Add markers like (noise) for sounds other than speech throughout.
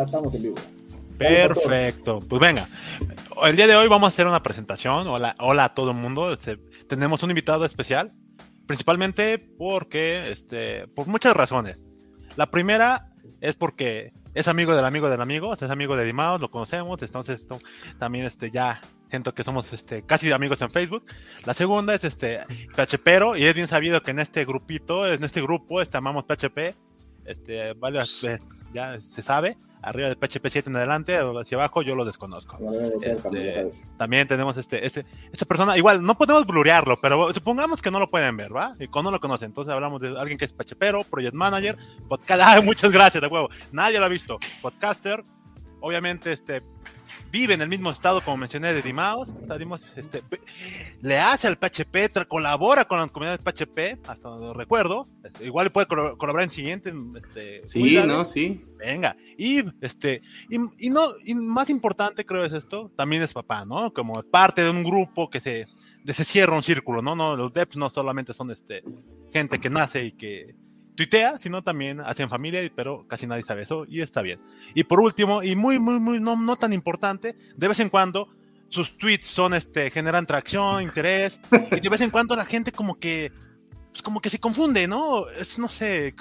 Ya estamos en vivo. Perfecto. Pues venga. El día de hoy vamos a hacer una presentación. Hola, hola a todo el mundo. Este, tenemos un invitado especial. Principalmente porque, este, por muchas razones. La primera es porque es amigo del amigo del amigo, es amigo de Dimaos, lo conocemos, entonces también este, ya siento que somos este, casi amigos en Facebook. La segunda es este PHPero, y es bien sabido que en este grupito, en este grupo, este, amamos PHP, este, eh, ya se sape arriba del PHP 7 en adelante o hacia abajo, yo lo desconozco. Este, también tenemos este, este, esta persona, igual, no podemos blurearlo, pero supongamos que no lo pueden ver, ¿va? Y cuando no lo conocen, entonces hablamos de alguien que es PHPero, Project Manager, podcast, (laughs) muchas gracias, de huevo, nadie lo ha visto, podcaster, obviamente, este, vive en el mismo estado como mencioné de Dimaos, este, le hace al PHP, colabora con la comunidad de PHP, hasta donde lo recuerdo, este, igual puede colaborar en siguiente. Este, sí, no, sí. Venga, y este, y, no, y más importante creo es esto, también es papá, ¿no? Como parte de un grupo que se, se cierra un círculo, ¿no? no los devs no solamente son este, gente que nace y que tuitea, sino también hacen familia, pero casi nadie sabe eso y está bien. Y por último, y muy, muy, muy, no, no tan importante, de vez en cuando sus tweets son, este, generan tracción, (laughs) interés, y de vez en cuando la gente como que, pues como que se confunde, ¿no? Es, no sé,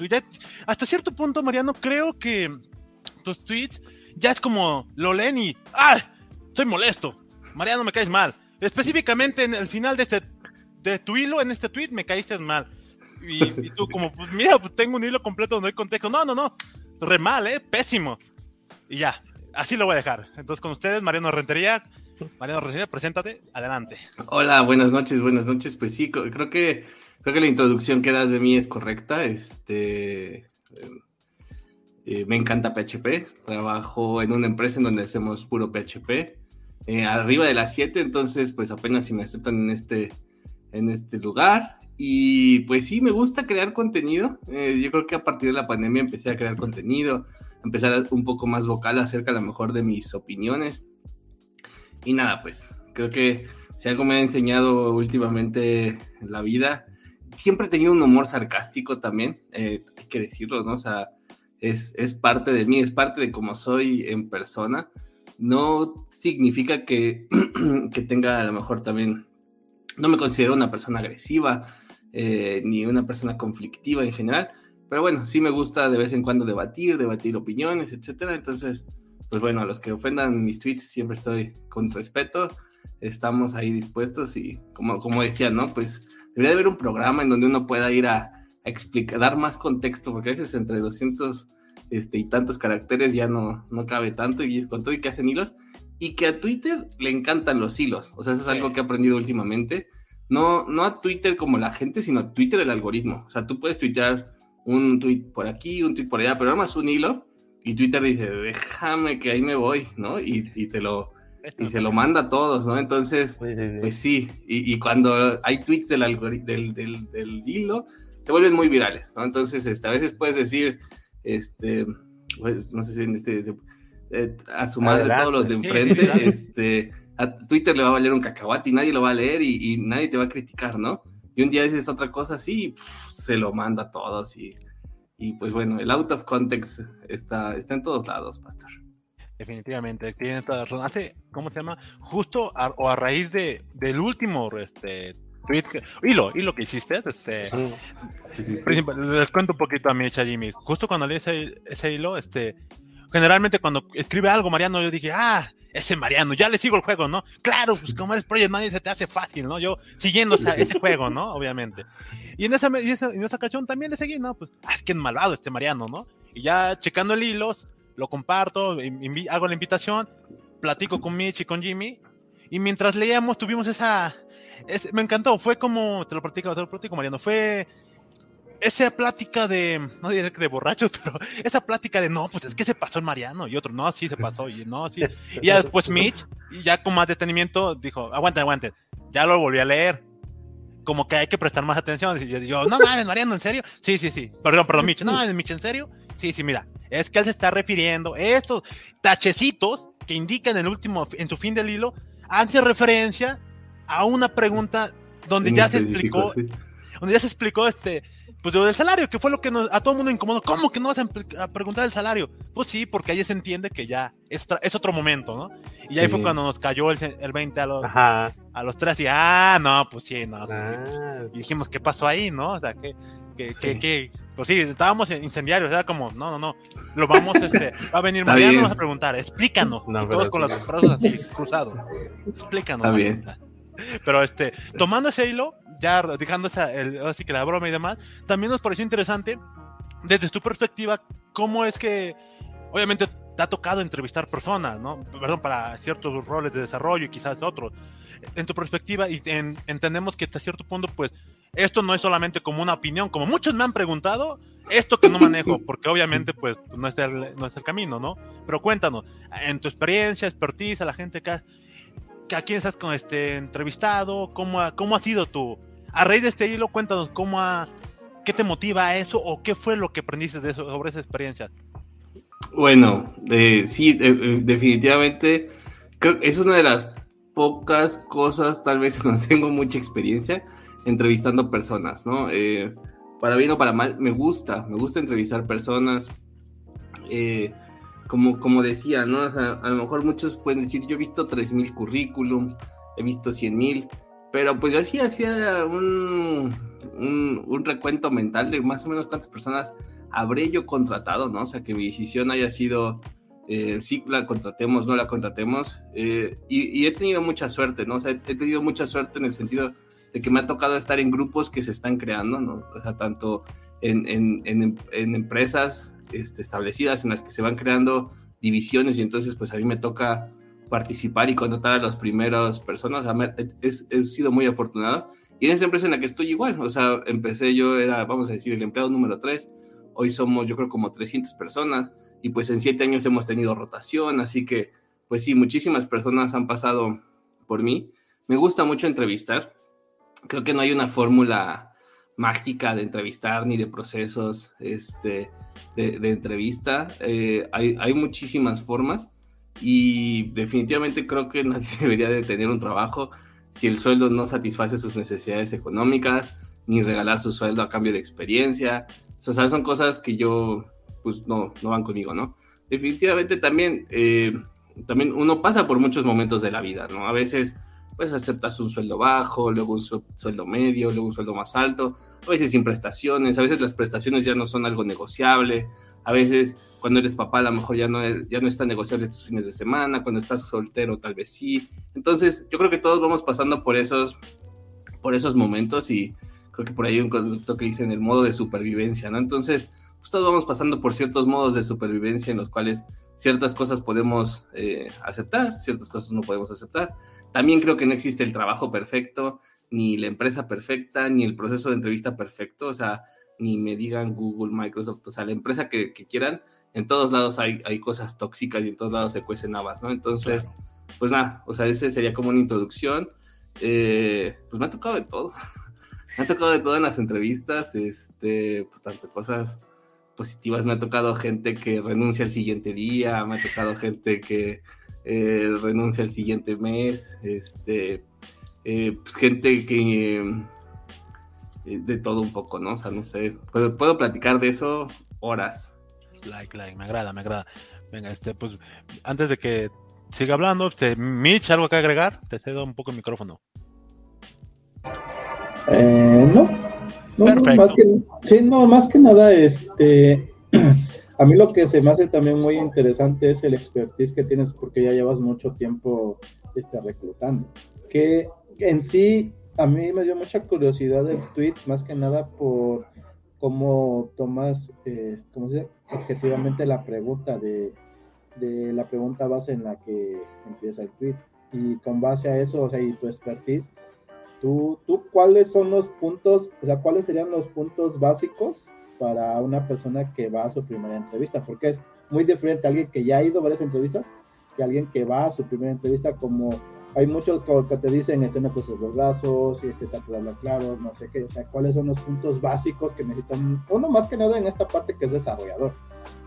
hasta cierto punto, Mariano, creo que tus tweets ya es como, lo leen y, ¡ah! Estoy molesto. Mariano, me caes mal. Específicamente en el final de este, de tu hilo, en este tweet, me caíste mal y, tú como, pues mira, pues tengo un hilo completo donde hay contexto. No, no, no, re mal, ¿eh? Pésimo. Y ya, así lo voy a dejar. Entonces con ustedes, Mariano Rentería. Mariano Rentería, preséntate, adelante. Hola, buenas noches, buenas noches. Pues sí, creo que, creo que la introducción que das de mí es correcta. Este... Eh, me encanta PHP, trabajo en una empresa en donde hacemos puro PHP, eh, arriba de las 7, entonces pues apenas si me aceptan en este, en este lugar. Y pues sí, me gusta crear contenido. Eh, yo creo que a partir de la pandemia empecé a crear contenido, empezar un poco más vocal acerca a lo mejor de mis opiniones. Y nada, pues creo que si algo me ha enseñado últimamente en la vida, siempre he tenido un humor sarcástico también, eh, hay que decirlo, ¿no? O sea, es, es parte de mí, es parte de cómo soy en persona. No significa que, (clears throat) que tenga a lo mejor también, no me considero una persona agresiva, eh, ni una persona conflictiva en general. Pero bueno, sí me gusta de vez en cuando debatir, debatir opiniones, etcétera. Entonces, pues bueno, a los que ofendan mis tweets siempre estoy con respeto. Estamos ahí dispuestos y como, como decía, ¿no? Pues debería haber un programa en donde uno pueda ir a, explicar, dar más contexto, porque a veces entre 200 este, y tantos caracteres ya no, no cabe tanto y es con todo y que hacen hilos. Y que a Twitter le encantan los hilos. O sea, eso es algo que he aprendido últimamente no, no a Twitter como la gente, sino a Twitter el algoritmo. O sea, tú puedes tuitear un tweet por aquí, un tweet por allá, pero más un hilo y Twitter dice, déjame que ahí me voy, ¿no? Y, te lo y se lo manda a todos, ¿no? Entonces, pues sí, Y, cuando hay tweets del, del, del, del, hilo, se vuelven muy virales, ¿no? Entonces, este, a veces puedes decir, este, pues, no sé si en este, eh, a su madre todos los de enfrente, este a Twitter le va a valer un cacahuate y nadie lo va a leer y, nadie te va a criticar, ¿no? Y un día dices otra cosa así y se lo manda a todos y, y, pues bueno, el out of context está, está en todos lados, Pastor. Definitivamente, tiene toda la razón. Hace, ¿cómo se llama? Justo o a raíz de, del último este, tweet, hilo, hilo que hiciste, este, les cuento un poquito a mi hecha Jimmy. Justo cuando leí ese, ese hilo, este, generalmente cuando escribe algo Mariano, yo dije, ah, ese Mariano, ya le sigo el juego, ¿no? Claro, pues como eres Project Manager se te hace fácil, ¿no? Yo siguiendo ese juego, ¿no? Obviamente. Y en esa, en esa ocasión también le seguí, ¿no? Pues, ah, es que malvado este Mariano, ¿no? Y ya checando el hilo, lo comparto, hago la invitación, platico con Mitch y con Jimmy, y mientras leíamos tuvimos esa... me encantó, fue como, te lo platico, te lo platico Mariano, fue esa plática de, no diré que de borrachos, (laughs) pero esa plática de, no, pues es que se pasó el Mariano, y otro, no, sí se pasó, y no, sí. Y ya después Mitch, y ya con más detenimiento, dijo, aguanten, aguanten, ya lo volví a leer. Como que hay que prestar más atención. Y yo, no mames, Mariano, ¿en serio? Sí, sí, sí. Perdón, perdón, Mitch. No mames, Mitch, ¿en serio? Sí, sí, mira. Es que él se está refiriendo, estos tachecitos que indican el último, en su fin del hilo, hace referencia a una pregunta donde ya se explicó, donde ya se explicó este, pues lo del salario, que fue lo que nos, a todo el mundo incomodó. ¿Cómo que no vas a, preguntar el salario? Pues sí, porque ahí se entiende que ya es, es otro momento, ¿no? Y ahí fue cuando nos cayó el, el 20 a los, a los tres y, ah, no, pues sí, no. Ah, y dijimos, ¿qué pasó ahí, no? O sea, que, que, que, pues sí, estábamos incendiarios, era como, no, no, no, lo vamos, este, va a (laughs) venir Mariano, vamos a preguntar, explícanos, todos con los brazos así cruzados, explícanos. Está bien. Pero este, tomando ese hilo, ya dejando esa, el, así que la broma y demás, también nos pareció interesante, desde tu perspectiva, cómo es que, obviamente, te ha tocado entrevistar personas, ¿no? Perdón, para ciertos roles de desarrollo y quizás otros. En tu perspectiva, y entendemos que hasta cierto punto, pues, esto no es solamente como una opinión, como muchos me han preguntado, esto que no manejo, (laughs) porque obviamente, pues, no es el, no es el camino, ¿no? Pero cuéntanos, en tu experiencia, expertise, a la gente que, a quién estás con este entrevistado, cómo ha, cómo ha sido tu, a raíz de este hilo, cuéntanos cómo qué te motiva a eso o qué fue lo que aprendiste de eso, sobre esa experiencia. Bueno, sí, definitivamente creo que es una de las pocas cosas, tal vez (laughs) no tengo mucha experiencia entrevistando personas, ¿no? Eh, para bien o para mal, me gusta, me gusta entrevistar personas. Eh, como, como decía, ¿no? a lo mejor muchos pueden decir, yo he visto 3.000 currículums, he visto 100.000, pero pues yo sí hacía un, un, recuento mental de más o menos cuántas personas habré yo contratado, ¿no? O sea, que mi decisión haya sido eh, sí la contratemos, no la contratemos. Eh, y, he tenido mucha suerte, ¿no? O sea, he tenido mucha suerte en el sentido de que me ha tocado estar en grupos que se están creando, ¿no? O sea, tanto en, en, en, en empresas este, establecidas en las que se van creando divisiones y entonces pues a mí me toca participar y contratar a las primeras personas. he, sido muy afortunado. Y en esa empresa en la que estoy igual, o sea, empecé yo, era, vamos a decir, el empleado número 3. Hoy somos, yo creo, como 300 personas. Y pues en siete años hemos tenido rotación. Así que, pues sí, muchísimas personas han pasado por mí. Me gusta mucho entrevistar. Creo que no hay una fórmula mágica de entrevistar ni de procesos este, de, entrevista. Eh, hay, hay muchísimas formas y definitivamente creo que (laughs) nadie debería de tener un trabajo si el sueldo no satisface sus necesidades económicas, ni regalar su sueldo a cambio de experiencia. O son cosas que yo, pues no, no van conmigo, ¿no? Definitivamente también, eh, también uno pasa por muchos momentos de la vida, ¿no? A veces pues aceptas un sueldo bajo, luego un sueldo medio, luego un sueldo más alto, a veces sin prestaciones, a veces las prestaciones ya no son algo negociable, a veces cuando eres papá a lo mejor ya no, ya no está negociable tus fines de semana, cuando estás soltero tal vez sí. Entonces yo creo que todos vamos pasando por esos, por esos momentos y creo que por ahí hay un concepto que dice en el modo de supervivencia, ¿no? Entonces pues todos vamos pasando por ciertos modos de supervivencia en los cuales ciertas cosas podemos eh, aceptar, ciertas cosas no podemos aceptar. También creo que no existe el trabajo perfecto, ni la empresa perfecta, ni el proceso de entrevista perfecto, o sea, ni me digan Google, Microsoft, o sea, la empresa que, quieran, en todos lados hay, hay, cosas tóxicas y en todos lados se cuecen habas, ¿no? Entonces, pues nada, o sea, ese sería como una introducción. Eh, pues me ha tocado de todo. (laughs) me ha tocado de todo en las entrevistas, este, pues tanto cosas positivas, me ha tocado gente que renuncia al siguiente día, me ha tocado gente que eh, renuncia el siguiente mes, este, eh, pues gente que eh, de todo un poco, ¿no? O sea, no sé, puedo, platicar de eso horas. Like, like, me agrada, me agrada. Venga, este, pues, antes de que siga hablando, este, Mitch, ¿algo que agregar? Te cedo un poco el micrófono. no, no, más que, sí, no, más que nada, este, (clears throat) A mí lo que se me hace también muy interesante es el expertise que tienes porque ya llevas mucho tiempo este, reclutando. Que en sí a mí me dio mucha curiosidad el tweet, más que nada por cómo tomas, eh, ¿cómo se dice? Objetivamente la pregunta de, de, la pregunta base en la que empieza el tweet. Y con base a eso, o sea, y tu expertise, ¿tú, tú cuáles son los puntos, o sea, cuáles serían los puntos básicos para una persona que va a su primera entrevista, porque es muy diferente a alguien que ya ha ido a varias entrevistas que alguien que va a su primera entrevista como hay muchos que te dicen, este, no cruces los brazos, y este, te hablar claro, no sé qué, o sea, cuáles son los puntos básicos que necesitan, uno más que nada en esta parte que es desarrollador,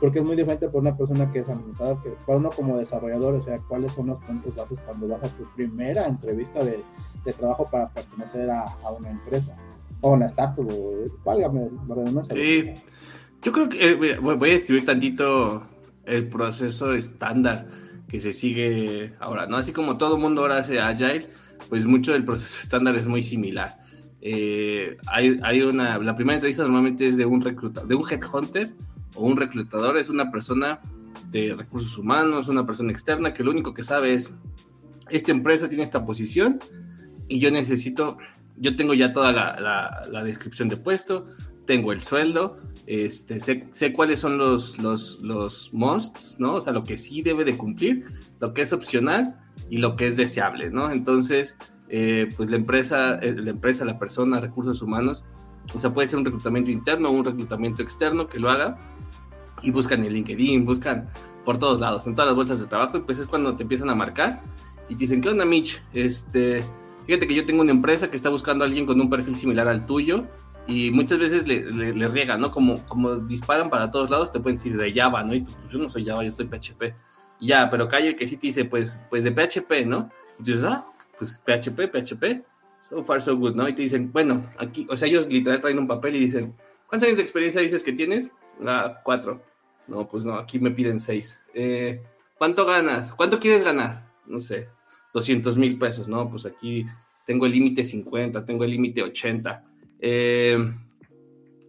porque es muy diferente para una persona que es administrador, que para uno como desarrollador, o sea, cuáles son los puntos básicos cuando vas a tu primera entrevista de, de trabajo para pertenecer a, a una empresa. O una startup, válgame, Sí, yo creo que eh, voy a escribir tantito el proceso estándar que se sigue ahora, ¿no? Así como todo el mundo ahora hace Agile, pues mucho del proceso estándar es muy similar. Eh, hay, hay, una, la primera entrevista normalmente es de un reclutador, de un headhunter o un reclutador, es una persona de recursos humanos, una persona externa que lo único que sabe es, esta empresa tiene esta posición y yo necesito, yo tengo ya toda la, la, descripción de puesto, tengo el sueldo, este, sé, sé, cuáles son los, los, los musts, ¿no? O sea, lo que sí debe de cumplir, lo que es opcional y lo que es deseable, ¿no? Entonces, eh, pues la empresa, eh, la empresa, la persona, recursos humanos, o sea, puede ser un reclutamiento interno o un reclutamiento externo que lo haga y buscan en LinkedIn, buscan por todos lados, en todas las bolsas de trabajo, y pues es cuando te empiezan a marcar y te dicen, ¿qué onda, Mitch? Este, fíjate que yo tengo una empresa que está buscando a alguien con un perfil similar al tuyo, y muchas veces le, le, riegan, ¿no? Como, como disparan para todos lados, te pueden decir de Java, ¿no? Y tú, pues yo no soy Java, yo soy PHP. ya, pero calle que sí te dice, pues, pues de PHP, ¿no? Y tú dices, ah, pues PHP, PHP, so far so good, ¿no? Y te dicen, bueno, aquí, o sea, ellos literal traen un papel y dicen, ¿cuántos años de experiencia dices que tienes? Ah, cuatro. No, pues no, aquí me piden seis. Eh, ¿Cuánto ganas? ¿Cuánto quieres ganar? No sé, 200 mil pesos, ¿no? Pues aquí tengo el límite 50, tengo el límite 80. Eh,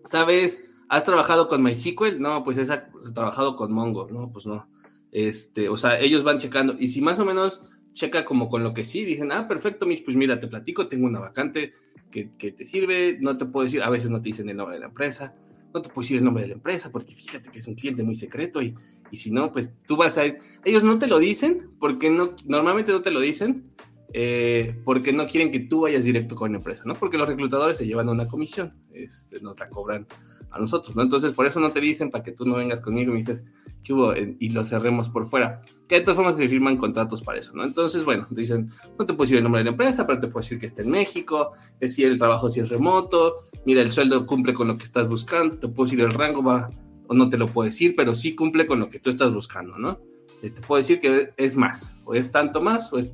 ¿Sabes? ¿Has trabajado con MySQL? No, pues he trabajado con Mongo. No, pues no. Este, o sea, ellos van checando. Y si más o menos checa como con lo que sí, dicen, ah, perfecto, Mitch, pues mira, te platico, tengo una vacante que, que te sirve, no te puedo decir, a veces no te dicen el nombre de la empresa, no te puedo decir el nombre de la empresa porque fíjate que es un cliente muy secreto y, y si no, pues tú vas a ir. Ellos no te lo dicen porque no, normalmente no te lo dicen eh, porque no quieren que tú vayas directo con la empresa, ¿no? Porque los reclutadores se llevan una comisión, este, nos la cobran a nosotros, ¿no? Entonces, por eso no te dicen para que tú no vengas conmigo y me dices, ¿qué hubo? Eh, y lo cerremos por fuera. Que de todas formas se firman contratos para eso, ¿no? Entonces, bueno, te dicen, no te puedo decir el nombre de la empresa, pero te puedo decir que está en México, decir el trabajo si es remoto, mira, el sueldo cumple con lo que estás buscando, te puedo decir el rango, va, o no te lo puedo decir, pero sí cumple con lo que tú estás buscando, ¿no? Eh, te puedo decir que es más, o es tanto más, o, es,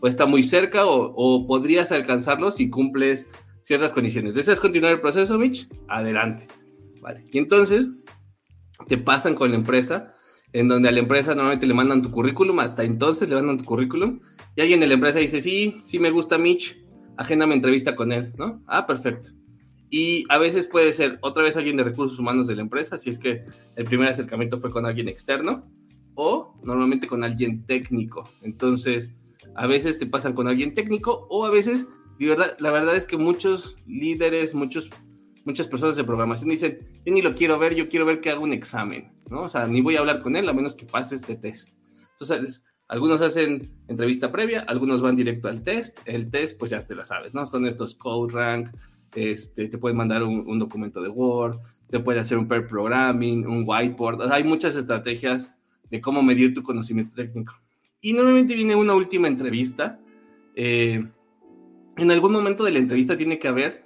o está muy cerca, o, o podrías alcanzarlo si cumples ciertas condiciones. ¿Deseas continuar el proceso, Mitch? Adelante. Y entonces te pasan con la empresa, en donde a la empresa normalmente le mandan tu currículum, hasta entonces le mandan tu currículum, y alguien de la empresa dice, sí, sí me gusta Mitch, agéndame entrevista con él, ¿no? Ah, perfecto. Y a veces puede ser otra vez alguien de recursos humanos de la empresa, si es que el primer acercamiento fue con alguien externo, o normalmente con alguien técnico. Entonces, a veces te pasan con alguien técnico, o a veces, verdad, la verdad es que muchos líderes, muchos muchas personas de programación dicen, yo ni lo quiero ver, yo quiero ver que haga un examen, ¿no? O sea, ni voy a hablar con él a menos que pase este test. Entonces, algunos hacen entrevista previa, algunos van directo al test. El test, pues ya te la sabes, ¿no? Son estos code rank, este, te pueden mandar un, documento de Word, te pueden hacer un pair programming, un whiteboard. hay muchas estrategias de cómo medir tu conocimiento técnico. Y normalmente viene una última entrevista. Eh, en algún momento de la entrevista tiene que haber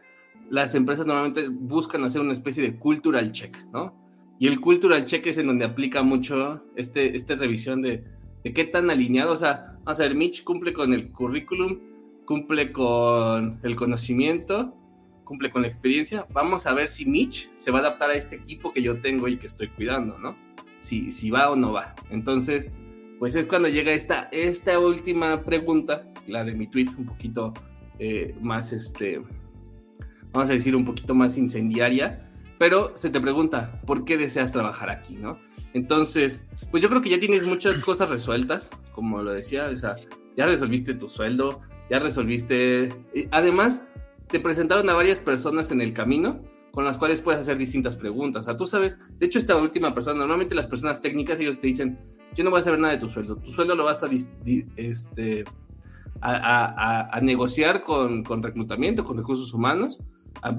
las empresas normalmente buscan hacer una especie de cultural check, ¿no? Y el cultural check es en donde aplica mucho este, esta revisión de, de qué tan alineado, o sea, vamos a ver, Mitch cumple con el currículum, cumple con el conocimiento, cumple con la experiencia. Vamos a ver si Mitch se va a adaptar a este equipo que yo tengo y que estoy cuidando, ¿no? Si, si va o no va. Entonces, pues es cuando llega esta, esta última pregunta, la de mi tweet, un poquito eh, más este vamos a decir, un poquito más incendiaria, pero se te pregunta, ¿por qué deseas trabajar aquí, no? Entonces, pues yo creo que ya tienes muchas cosas resueltas, como lo decía, o sea, ya resolviste tu sueldo, ya resolviste, además, te presentaron a varias personas en el camino con las cuales puedes hacer distintas preguntas. O sea, tú sabes, de hecho, esta última persona, normalmente las personas técnicas, ellos te dicen, yo no voy a saber nada de tu sueldo, tu sueldo lo vas a, este, a, negociar con, con reclutamiento, con recursos humanos,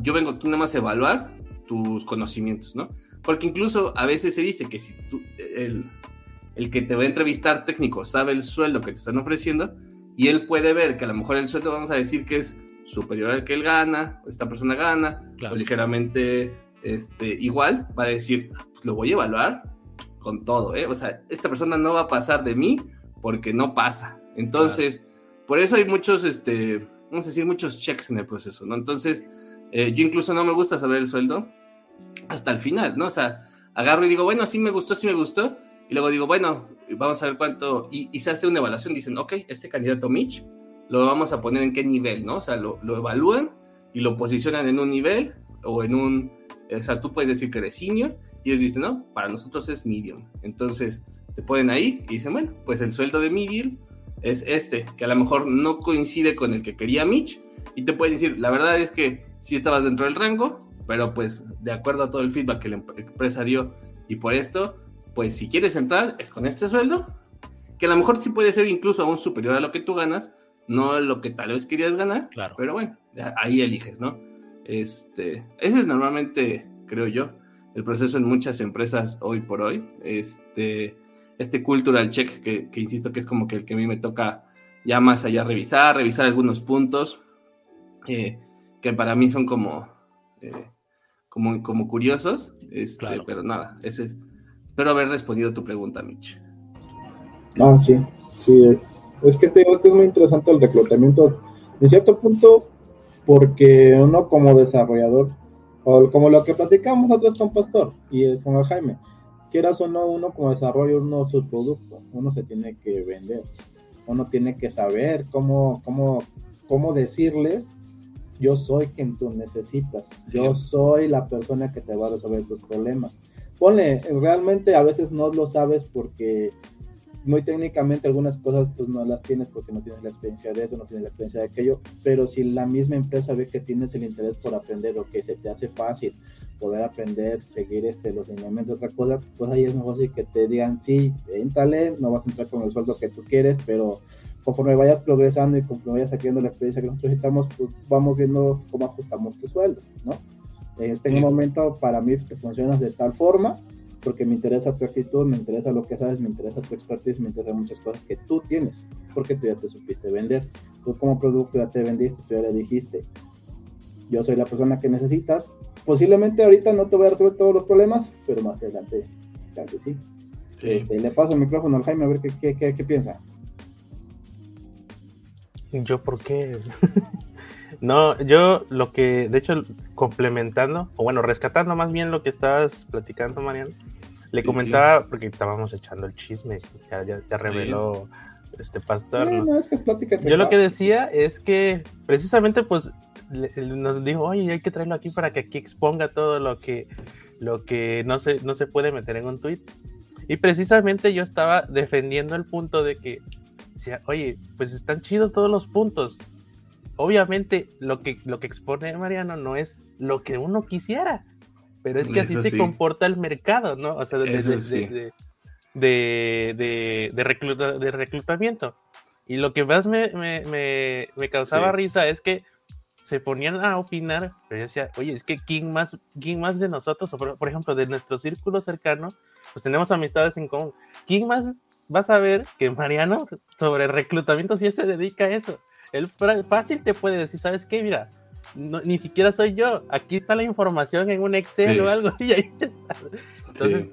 yo vengo aquí nada más a evaluar tus conocimientos, ¿no? Porque incluso a veces se dice que si tú, el, el que te va a entrevistar técnico sabe el sueldo que te están ofreciendo y él puede ver que a lo mejor el sueldo vamos a decir que es superior al que él gana, o esta persona gana, o ligeramente este, igual, va a decir, ah, pues lo voy a evaluar con todo, ¿eh? O sea, esta persona no va a pasar de mí porque no pasa. Entonces, por eso hay muchos, este, vamos a decir, muchos checks en el proceso, ¿no? Entonces, Eh, yo incluso no me gusta saber el sueldo hasta el final, ¿no? O sea, agarro y digo, bueno, sí me gustó, sí me gustó. Y luego digo, bueno, vamos a ver cuánto. Y, se hace una evaluación. Dicen, ok, este candidato Mitch lo vamos a poner en qué nivel, ¿no? O sea, lo, lo evalúan y lo posicionan en un nivel o en un. O sea, tú puedes decir que eres senior y ellos dicen, no, para nosotros es medium. Entonces te ponen ahí y dicen, bueno, pues el sueldo de medium es este, que a lo mejor no coincide con el que quería Mitch. Y te pueden decir, la verdad es que sí estabas dentro del rango, pero pues de acuerdo a todo el feedback que la empresa dio y por esto, pues si quieres entrar es con este sueldo, que a lo mejor sí puede ser incluso aún superior a lo que tú ganas, no lo que tal vez querías ganar, claro. pero bueno, ahí eliges, ¿no? Este, ese es normalmente, creo yo, el proceso en muchas empresas hoy por hoy. Este, este cultural check que, insisto que es como que el que a mí me toca ya más allá revisar, revisar algunos puntos eh, que para mí son como eh, como, como curiosos, este, pero nada, ese es, espero haber respondido tu pregunta, Mitch. Ah, sí, sí, es, es que este es muy interesante el reclutamiento, en cierto punto, porque uno como desarrollador, o como lo que platicamos nosotros con Pastor y con Jaime, quieras o no, uno como desarrollo uno su producto, uno se tiene que vender, uno tiene que saber cómo, cómo, cómo decirles yo soy quien tú necesitas, yo soy la persona que te va a resolver tus problemas. Ponle, realmente a veces no lo sabes porque muy técnicamente algunas cosas pues no las tienes porque no tienes la experiencia de eso, no tienes la experiencia de aquello, pero si la misma empresa ve que tienes el interés por aprender o que se te hace fácil poder aprender, seguir este, los lineamientos, otra cosa, pues ahí es mejor que te digan, sí, entrale, no vas a entrar con el sueldo que tú quieres, pero conforme vayas progresando y conforme vayas adquiriendo la experiencia que nosotros necesitamos, pues vamos viendo cómo ajustamos tu sueldo, ¿no? Este en un momento para mí te funcionas de tal forma porque me interesa tu actitud, me interesa lo que sabes, me interesa tu expertise, me interesan muchas cosas que tú tienes, porque tú ya te supiste vender. Tú como producto ya te vendiste, tú ya le dijiste, yo soy la persona que necesitas. Posiblemente ahorita no te voy a resolver todos los problemas, pero más adelante, chance sí. sí. Este, le paso el micrófono al Jaime a ver qué, qué, qué, qué piensa. ¿Yo por qué? no, yo lo que, de hecho, complementando, o bueno, rescatando más bien lo que estabas platicando, Mariano, le comentaba, porque estábamos echando el chisme, ya, ya, reveló este pastor. yo lo que decía es que precisamente, pues, nos dijo, oye, hay que traerlo aquí para que aquí exponga todo lo que, lo que no, se, no se puede meter en un tweet. Y precisamente yo estaba defendiendo el punto de que decía, oye, pues están chidos todos los puntos. Obviamente lo que, lo que expone Mariano no es lo que uno quisiera, pero es que así se comporta el mercado, ¿no? O sea, de, de, de, reclutamiento. Y lo que más me, causaba risa es que se ponían a opinar, pero yo decía, oye, es que ¿quién más, quién más de nosotros, por, por, ejemplo, de nuestro círculo cercano, pues tenemos amistades en común, ¿quién más vas a ver que Mariano sobre reclutamiento sí se dedica a eso. Él fácil te puede decir, ¿sabes qué? Mira, ni siquiera soy yo. Aquí está la información en un Excel o algo (laughs) y ahí está. Entonces,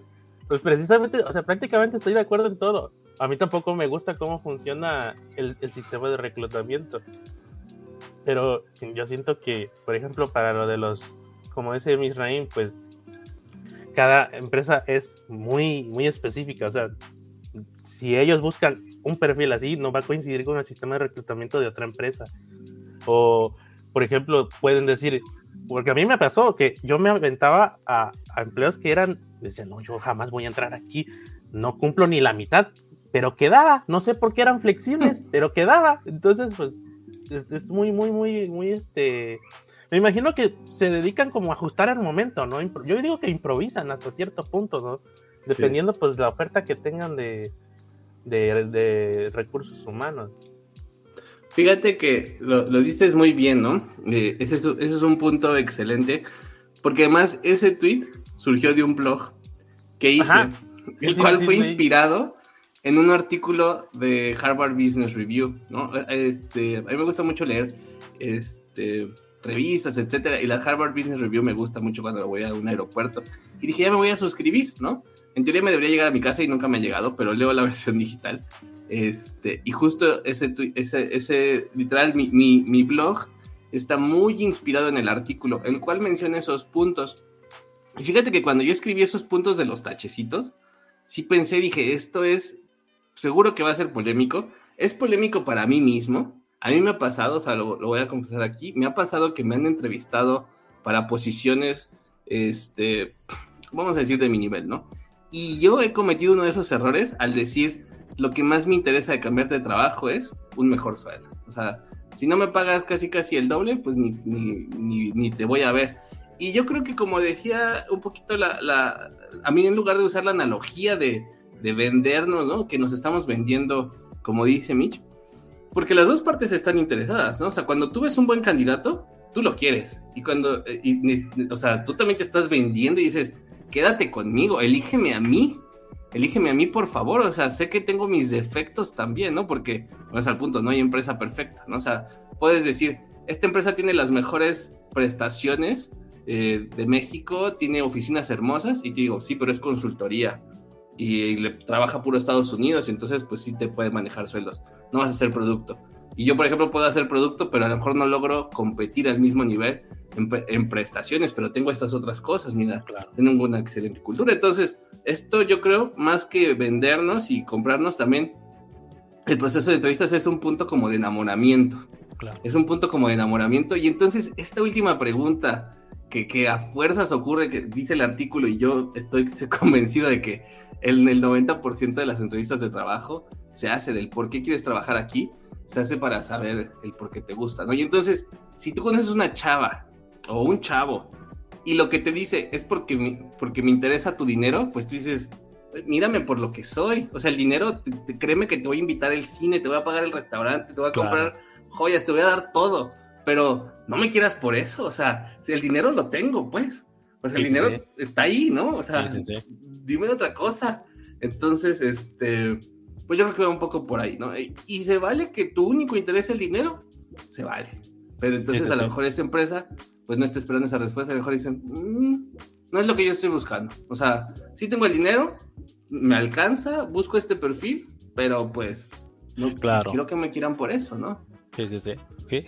pues precisamente, o sea, prácticamente estoy de acuerdo en todo. A mí tampoco me gusta cómo funciona el, sistema de reclutamiento. Pero yo siento que, por ejemplo, para lo de los, como dice Misraim, pues cada empresa es muy, muy específica. O sea, si ellos buscan un perfil así, no va a coincidir con el sistema de reclutamiento de otra empresa. O, por ejemplo, pueden decir, porque a mí me pasó que yo me aventaba a, empleos que eran, decían, no, yo jamás voy a entrar aquí, no cumplo ni la mitad, pero quedaba, no sé por qué eran flexibles, (laughs) pero quedaba. Entonces, pues, es, muy, muy, muy, muy, este... Me imagino que se dedican como a ajustar al momento, ¿no? Yo digo que improvisan hasta cierto punto, ¿no? Dependiendo, pues, la oferta que tengan de, de, recursos humanos. Fíjate que lo, dices muy bien, ¿no? Eh, ese, es, es, un punto excelente, porque además ese tweet surgió de un blog que hice, el cual fue inspirado en un artículo de Harvard Business Review, ¿no? Este, a mí me gusta mucho leer este, revistas, etcétera, y la Harvard Business Review me gusta mucho cuando voy a un aeropuerto. Y dije, ya me voy a suscribir, ¿no? En teoría me debería llegar a mi casa y nunca me ha llegado, pero leo la (laughs) versión digital. Este, y justo ese, ese, ese literal, mi, mi, mi blog está muy inspirado en el artículo, el cual menciona esos puntos. Y fíjate que cuando yo escribí esos puntos de los tachecitos, sí pensé, dije, esto es, seguro que va a ser polémico. Es polémico para mí mismo. A mí me ha pasado, o sea, lo, voy a confesar aquí, me ha pasado que me han entrevistado para posiciones, este, vamos a decir, de mi nivel, ¿no? Y yo he cometido uno de esos errores al decir, lo que más me interesa de cambiarte de trabajo es un mejor sueldo. O sea, si no me pagas casi casi el doble, pues ni, ni, ni, te voy a ver. Y yo creo que como decía un poquito la, la a mí en lugar de usar la analogía de, de, vendernos, ¿no? Que nos estamos vendiendo, como dice Mitch, porque las dos partes están interesadas, ¿no? O sea, cuando tú ves un buen candidato, tú lo quieres. Y cuando, y, o sea, tú también te estás vendiendo y dices, quédate conmigo, elígeme a mí elígeme a mí, por favor. O sea, sé que tengo mis defectos también, ¿no? Porque, no es al punto, no hay empresa perfecta, ¿no? O sea, puedes decir, esta empresa tiene las mejores prestaciones eh, de México, tiene oficinas hermosas, y te digo, sí, pero es consultoría. Y, le trabaja puro Estados Unidos, y entonces, pues sí te puede manejar sueldos. No vas a hacer producto. Y yo, por ejemplo, puedo hacer producto, pero a lo mejor no logro competir al mismo nivel en, prestaciones, pero tengo estas otras cosas, mira, tengo una excelente cultura. Entonces, esto yo creo, más que vendernos y comprarnos también, el proceso de entrevistas es un punto como de enamoramiento. Es un punto como de enamoramiento. Y entonces, esta última pregunta que, que a fuerzas ocurre, que dice el artículo, y yo estoy (laughs) convencido de que en el 90% de las entrevistas de trabajo se hace del por qué quieres trabajar aquí, se hace para saber el por qué te gusta, ¿no? Y entonces, si tú conoces una chava o un chavo y lo que te dice es porque me, porque me interesa tu dinero, pues tú dices, mírame por lo que soy. O sea, el dinero, te, créeme que te voy a invitar al cine, te voy a pagar el restaurante, te voy a comprar joyas, te voy a dar todo. Pero no me quieras por eso. O sea, si el dinero lo tengo, pues. O sea, el dinero está ahí, ¿no? O sea, dime otra cosa. Entonces, este, pues yo creo que va un poco por ahí, ¿no? Y se vale que tu único interés es el dinero, se vale. Pero entonces a lo mejor esa empresa pues no está esperando esa respuesta, a lo mejor dicen, mm, no es lo que yo estoy buscando. O sea, sí tengo el dinero, me alcanza, busco este perfil, pero pues no claro. quiero que me quieran por eso, ¿no? Sí, sí, sí.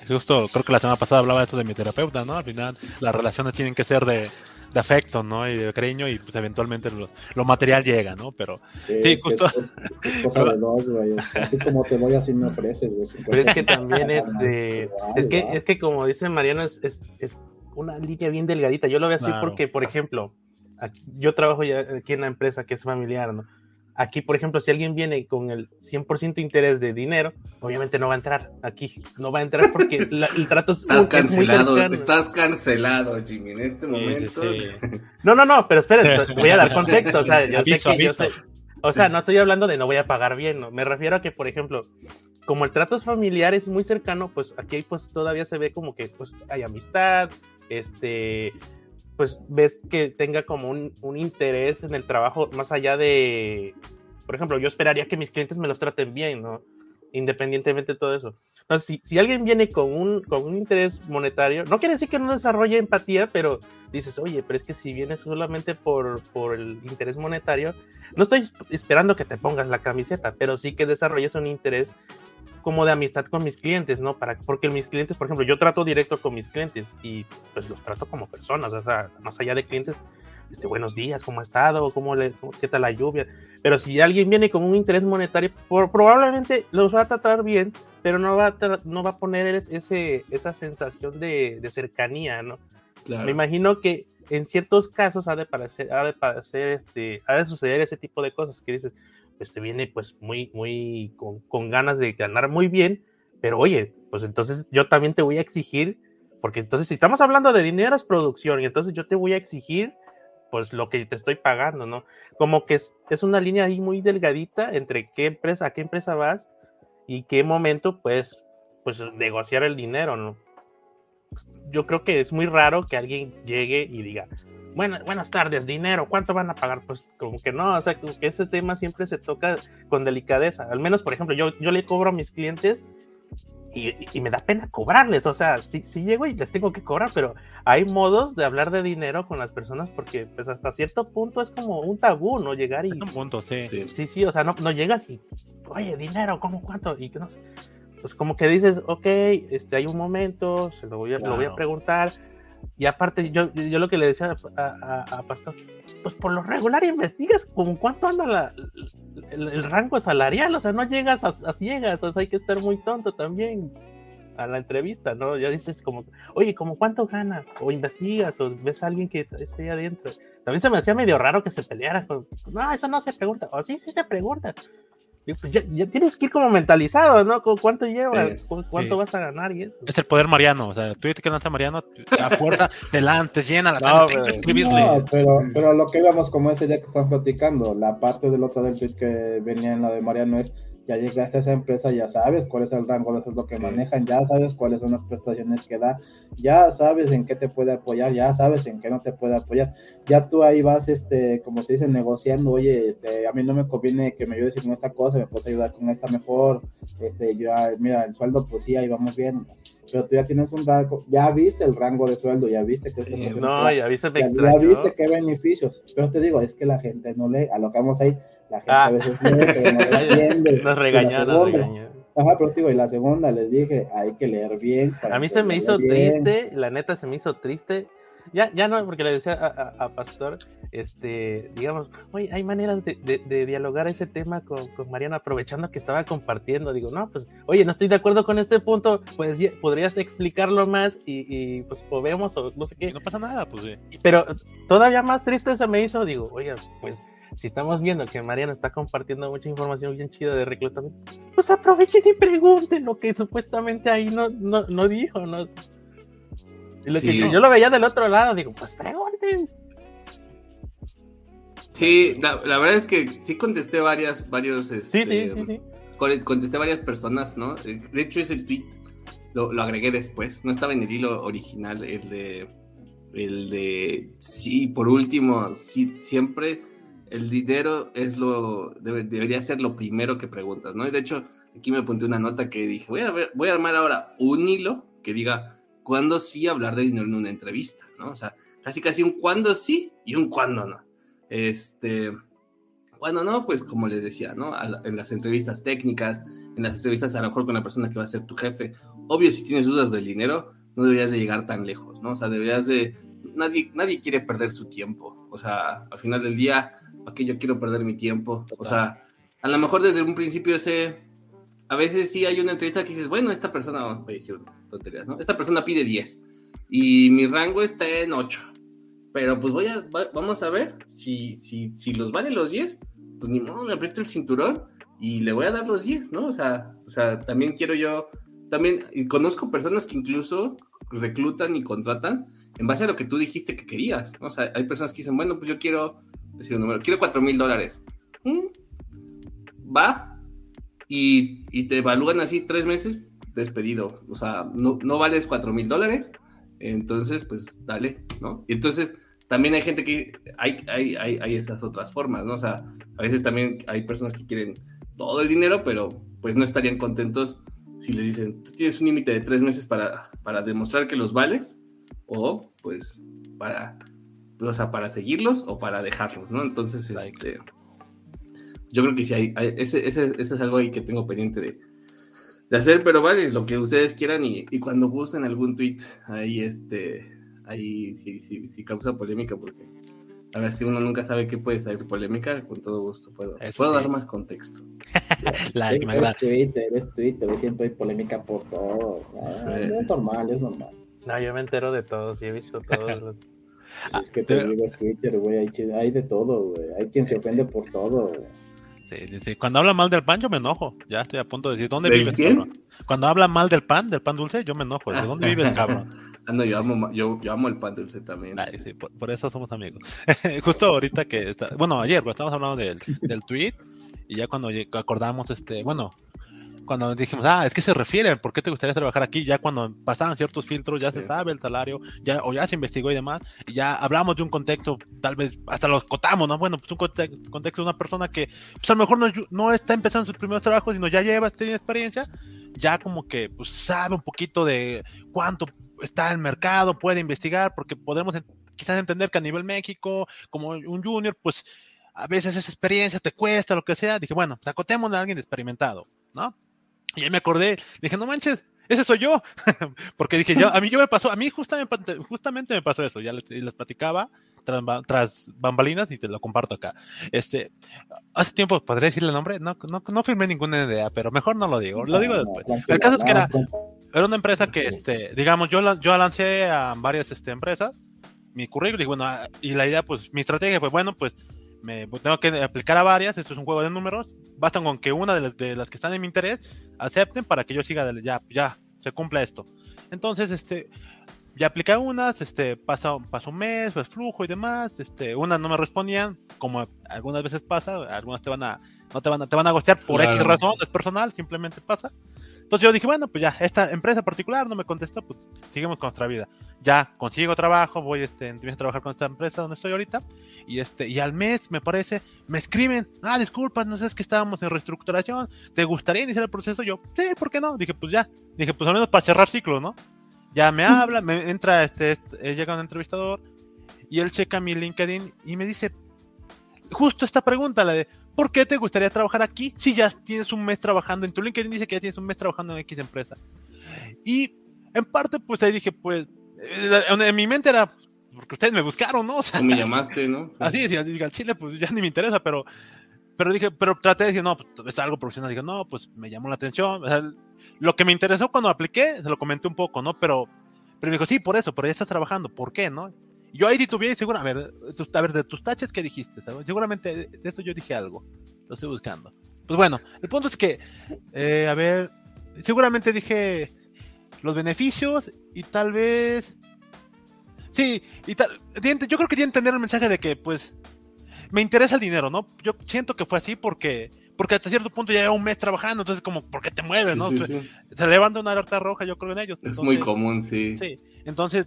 Justo creo que la semana pasada hablaba esto de mi terapeuta, ¿no? Al final las relaciones tienen que ser de, de afecto, ¿no? Y de cariño y pues eventualmente lo, material llega, ¿no? Pero sí, justo... Es, cosa de (laughs) dos, güey. Así como te voy, así me ofreces, güey. Pero es que también es de... Es que, es que como dice Mariano, es, es, es una línea bien delgadita. Yo lo veo así porque, por ejemplo, yo trabajo ya aquí en una empresa que es familiar, ¿no? Aquí, por ejemplo, si alguien viene con el 100% interés de dinero, obviamente no va a entrar. Aquí no va a entrar porque (laughs) el trato es, estás cancelado, Estás cancelado, Jimmy, en este momento. No, no, no, pero esperen, (laughs) voy a dar contexto. O sea, yo sé que yo sé, o sea, no estoy hablando de no voy a pagar bien, ¿no? Me refiero a que, por ejemplo, como el trato es familiar, es muy cercano, pues aquí pues todavía se ve como que pues hay amistad, este, pues ves que tenga como un, un, interés en el trabajo más allá de, por ejemplo, yo esperaría que mis clientes me los traten bien, ¿no? Independientemente de todo eso. Entonces, si, si alguien viene con un, con un interés monetario, no quiere decir que no desarrolle empatía, pero dices, oye, pero es que si vienes solamente por, por el interés monetario, no estoy esperando que te pongas la camiseta, pero sí que desarrolles un interés como de amistad con mis clientes, ¿no? Para, porque mis clientes, por ejemplo, yo trato directo con mis clientes y pues los trato como personas, o sea, más allá de clientes, este, buenos días, ¿cómo ha estado? ¿Cómo le, ¿Qué tal la lluvia? Pero si alguien viene con un interés monetario, probablemente los va a tratar bien, pero no va a, no va a poner ese, esa sensación de, de cercanía, ¿no? Me imagino que en ciertos casos ha de parecer, ha de parecer, este, ha de suceder ese tipo de cosas que dices, pues te viene pues muy, muy con, con, ganas de ganar muy bien, pero oye, pues entonces yo también te voy a exigir, porque entonces si estamos hablando de dinero es producción, y entonces yo te voy a exigir pues lo que te estoy pagando, ¿no? Como que es, es una línea ahí muy delgadita entre qué empresa, a qué empresa vas y qué momento pues, pues negociar el dinero, ¿no? Yo creo que es muy raro que alguien llegue y diga, buenas tardes, dinero, ¿cuánto van a pagar? Pues como que no, o sea, que ese tema siempre se toca con delicadeza. Al menos, por ejemplo, yo, yo le cobro a mis clientes y, y, me da pena cobrarles, o sea, sí, sí, llego y les tengo que cobrar, pero hay modos de hablar de dinero con las personas porque pues hasta cierto punto es como un tabú, ¿no? Llegar y... un punto, sí. Sí, sí, o sea, no, no llegas y, oye, dinero, ¿cómo cuánto? Y que no sé pues como que dices, ok, este, hay un momento, se lo voy a, lo voy a preguntar. Y aparte, yo, yo lo que le decía a, Pastor, pues por lo regular investigas con cuánto anda la, el, rango salarial, o sea, no llegas a, a, ciegas, o sea, hay que estar muy tonto también a la entrevista, ¿no? Ya dices como, oye, ¿cómo cuánto gana? O investigas, o ves a alguien que esté ahí adentro. También se me hacía medio raro que se peleara con, no, eso no se pregunta, o sí, sí se pregunta. Pues ya, tienes que ir como mentalizado, ¿no? ¿Cuánto llevas? ¿Cuánto vas a ganar? Y eso. Es el poder mariano. O sea, tú dices que (laughs) lanza Mariano, a fuerza delante, llena la no, pero, escribirle. No, pero, pero lo que íbamos como ese día que están platicando, la parte del otro del tweet que venía en la de Mariano es ya llegaste a esa empresa, ya sabes cuál es el rango de lo que manejan, ya sabes cuáles son las prestaciones que da, ya sabes en qué te puede apoyar, ya sabes en qué no te puede apoyar. Ya tú ahí vas, este, como se dice, negociando, oye, este, a mí no me conviene que me ayudes con esta cosa, me puedes ayudar con esta mejor, este, yo, mira, el sueldo, pues sí, ahí vamos bien pero tú ya tienes un rango, ya viste el rango de sueldo, ya viste que no, ya viste, ya, ya, viste qué beneficios, pero te digo, es que la gente no lee, a lo que vamos ahí, la gente a ah. veces lee, pero no (laughs) entiende. nos regañan. Ajá, pero digo, y la segunda les dije, hay que leer bien. a mí se me hizo triste, la neta se me hizo triste ya, ya no, porque le decía a, Pastor, este, digamos, oye, hay maneras de, de, dialogar ese tema con, con, Mariana, aprovechando que estaba compartiendo. Digo, no, pues, oye, no estoy de acuerdo con este punto, pues podrías explicarlo más y, y pues podemos o no sé qué. no pasa nada, pues sí. Pero todavía más triste se me hizo, digo, oye, pues si estamos viendo que Mariana está compartiendo mucha información bien chida de reclutamiento, pues aprovechen y pregunten lo que supuestamente ahí no, no, no dijo, ¿no? yo lo veía del otro lado, digo, pues pregunten. Sí, la, verdad es que sí contesté varias, varios, este, sí, sí, sí, contesté varias personas, ¿no? De hecho ese tweet lo, agregué después, no estaba en el hilo original, el de, el de, sí, por último, sí, siempre el dinero es lo, debería ser lo primero que preguntas, ¿no? Y de hecho aquí me apunté una nota que dije, voy a ver, voy a armar ahora un hilo que diga cuándo sí hablar de dinero en una entrevista, ¿no? O sea, casi casi un cuándo sí y un cuándo no. Este, cuando no, pues como les decía, ¿no? en las entrevistas técnicas, en las entrevistas a lo mejor con la persona que va a ser tu jefe, obvio si tienes dudas del dinero, no deberías de llegar tan lejos, ¿no? O sea, deberías de, nadie, nadie quiere perder su tiempo, o sea, al final del día, ¿para qué yo quiero perder mi tiempo? O sea, a lo mejor desde un principio sé, a veces sí hay una entrevista que dices, bueno, esta persona, vamos a decir tonterías, ¿no? Esta persona pide 10 y mi rango está en 8. Pero pues voy a, vamos a ver si, si, si los vale los 10, pues ni modo, me aprieto el cinturón y le voy a dar los 10, ¿no? O sea, o sea, también quiero yo, también y conozco personas que incluso reclutan y contratan en base a lo que tú dijiste que querías, ¿no? O sea, hay personas que dicen, bueno, pues yo quiero, decir un número, quiero 4 mil dólares. ¿Mm? Va, y, te evalúan así tres meses, despedido. O sea, no, no vales cuatro mil dólares, entonces, pues dale, ¿no? Y entonces, también hay gente que hay, hay, hay, hay, esas otras formas, ¿no? O sea, a veces también hay personas que quieren todo el dinero, pero pues no estarían contentos si les dicen, tú tienes un límite de tres meses para, para demostrar que los vales, o pues para, o sea, para seguirlos o para dejarlos, ¿no? Entonces, este yo creo que sí hay, ese, ese, ese, es algo ahí que tengo pendiente de, de hacer, pero vale, lo que ustedes quieran y, y cuando gusten algún tweet, ahí este, ahí sí, sí, sí causa polémica porque la verdad es que uno nunca sabe qué puede salir polémica, con todo gusto puedo, puedo dar más contexto. (laughs) la, es, es Twitter, es Twitter, siempre hay polémica por todo. Ah, es normal, es normal. No, yo me entero de todo, sí he visto (laughs) todo. es que te digo, es Twitter, güey, hay, hay, de todo, güey. Hay quien se ofende por todo, güey. Cuando habla mal del pan, yo me enojo. Ya estoy a punto de decir, ¿dónde vives, cabrón? Cuando habla mal del pan, del pan dulce, yo me enojo. ¿De dónde vives, (laughs) cabrón? Ah, no, yo amo, yo, yo amo el pan dulce también. por, eso somos amigos. (laughs) Justo ahorita que, está, bueno, ayer, pues, estábamos hablando del, del tweet y ya cuando acordamos, este, bueno, cuando dijimos, ah, es que se refiere, ¿por qué te gustaría trabajar aquí? Ya cuando pasaban ciertos filtros, ya se sabe el salario, ya, o ya se investigó y demás, y ya hablamos de un contexto, tal vez hasta los cotamos, ¿no? Bueno, pues un contexto de una persona que pues a lo mejor no, no está empezando sus primeros trabajos, sino ya lleva, tiene experiencia, ya como que pues sabe un poquito de cuánto está el mercado, puede investigar, porque podemos quizás entender que a nivel México, como un junior, pues a veces esa experiencia te cuesta, lo que sea. Dije, bueno, pues acotemos a alguien experimentado, ¿no? Y ahí me acordé, dije, no manches, ese soy yo. (laughs) Porque dije, yo, a mí yo me pasó, a mí justamente, justamente me pasó eso, ya les, les platicaba tras, bambalinas y te lo comparto acá. Este, hace tiempo, ¿podría decirle el nombre? No, no, no firmé ninguna idea, pero mejor no lo digo, lo digo después. El caso es que era, era una empresa que, este, digamos, yo, yo lancé a varias este, empresas mi currículum y bueno, ah, y la idea, pues, mi estrategia fue, bueno, pues, me tengo que aplicar a varias, esto es un juego de números, bastan con que una de las, que están en mi interés acepten para que yo siga, ya, ya, se cumpla esto. Entonces, este, ya apliqué unas, este, pasó, pasó un mes, pues flujo y demás, este, unas no me respondían, como algunas veces pasa, algunas te van a, no te van a, te van a gostear por X razón, es personal, simplemente pasa. Entonces yo dije, bueno, pues ya, esta empresa particular no me contestó, pues seguimos con nuestra vida. Ya consigo trabajo, voy este, a trabajar con esta empresa donde estoy ahorita, y este, y al mes, me parece, me escriben, ah, disculpa, no sé, es que estábamos en reestructuración, ¿te gustaría iniciar el proceso? Yo, sí, ¿por qué no? Dije, pues ya, dije, pues al menos para cerrar ciclo, ¿no? Ya me habla, me entra, este, este llega un entrevistador, y él checa mi LinkedIn y me dice, justo esta pregunta, la de, ¿por qué te gustaría trabajar aquí si ya tienes un mes trabajando? En tu LinkedIn dice que ya tienes un mes trabajando en X empresa. Y en parte, pues ahí dije, pues, eh, en mi mente era, porque ustedes me buscaron, ¿no? (laughs) O sea, me llamaste, ¿no? Así decía, dije, al Chile, pues ya ni me interesa, pero, pero dije, pero traté de decir, no, pues es algo profesional. Dije, no, pues me llamó la atención. O sea, lo que me interesó cuando apliqué, se lo comenté un poco, ¿no? Pero, pero me dijo, sí, por eso, pero ya estás trabajando, ¿por qué, no? Yo ahí titubeé y seguro, a ver, a ver, de tus taches, ¿qué dijiste? Seguramente de esto yo dije algo. Lo estoy buscando. Pues bueno, el punto es que, eh, a ver, seguramente dije los beneficios y tal vez... Sí, y tal, yo creo que que entender el mensaje de que, pues, me interesa el dinero, ¿no? Yo siento que fue así porque porque hasta cierto punto ya lleva un mes trabajando, entonces como, ¿por qué te mueves, no? Se levanta una alerta roja, yo creo en ellos. Es muy común, sí. Sí, entonces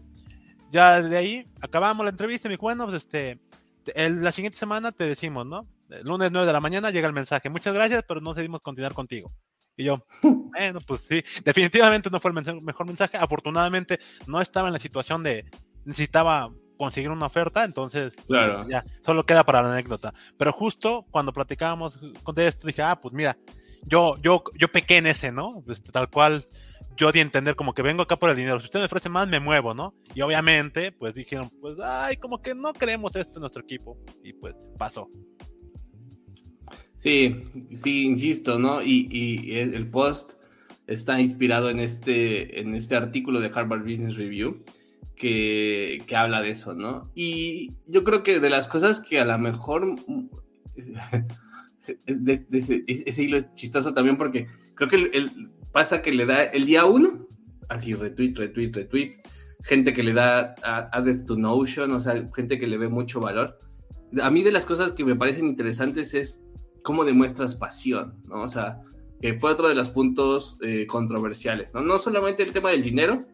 ya de ahí acabamos la entrevista y me dijo, bueno, pues este, la siguiente semana te decimos, ¿no? El lunes 9 de la mañana llega el mensaje, muchas gracias, pero no decidimos continuar contigo. Y yo, (laughs) bueno, pues sí, definitivamente no fue el mejor mensaje. Afortunadamente no estaba en la situación de necesitaba conseguir una oferta, entonces claro. ya, solo queda para la anécdota. Pero justo cuando platicábamos con esto, dije, ah, pues mira, yo, yo, yo pequé en ese, ¿no? Este, tal cual yo di entender como que vengo acá por el dinero. Si usted me ofrece más, me muevo, ¿no? Y obviamente, pues dijeron, pues, ay, como que no queremos esto en nuestro equipo. Y pues pasó. Sí, sí, insisto, ¿no? Y, el post está inspirado en este, en este artículo de Harvard Business Review que, habla de eso, ¿no? Y yo creo que de las cosas que a lo mejor... (laughs) ese, hilo es chistoso también porque creo que el pasa que le da el día uno, así retweet, retweet, retweet, gente que le da added to Notion, o sea, gente que le ve mucho valor. A mí de las cosas que me parecen interesantes es cómo demuestras pasión, ¿no? O sea, que fue otro de los puntos eh, controversiales, ¿no? No solamente el tema del dinero,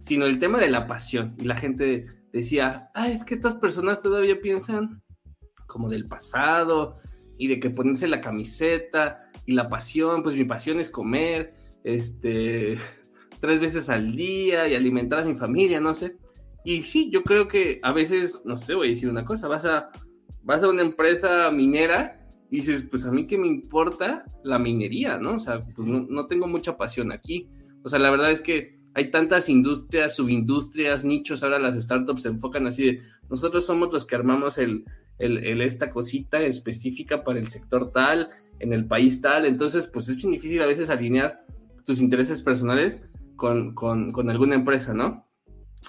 sino el tema de la pasión. Y la gente decía, ah, es que estas personas todavía piensan como del pasado y de que ponerse la camiseta y la pasión, pues mi pasión es comer este, (laughs) tres veces al día y alimentar a mi familia, no sé. Y sí, yo creo que a veces, no sé, voy a decir una cosa, vas a, vas a una empresa minera y dices, pues a mí qué me importa la minería, ¿no? O sea, pues no, tengo mucha pasión aquí. O sea, la verdad es que hay tantas industrias, subindustrias, nichos, ahora las startups se enfocan así de, nosotros somos los que armamos el, el, esta cosita específica para el sector tal, en el país tal, entonces pues es bien difícil a veces alinear tus intereses personales con, alguna empresa, ¿no?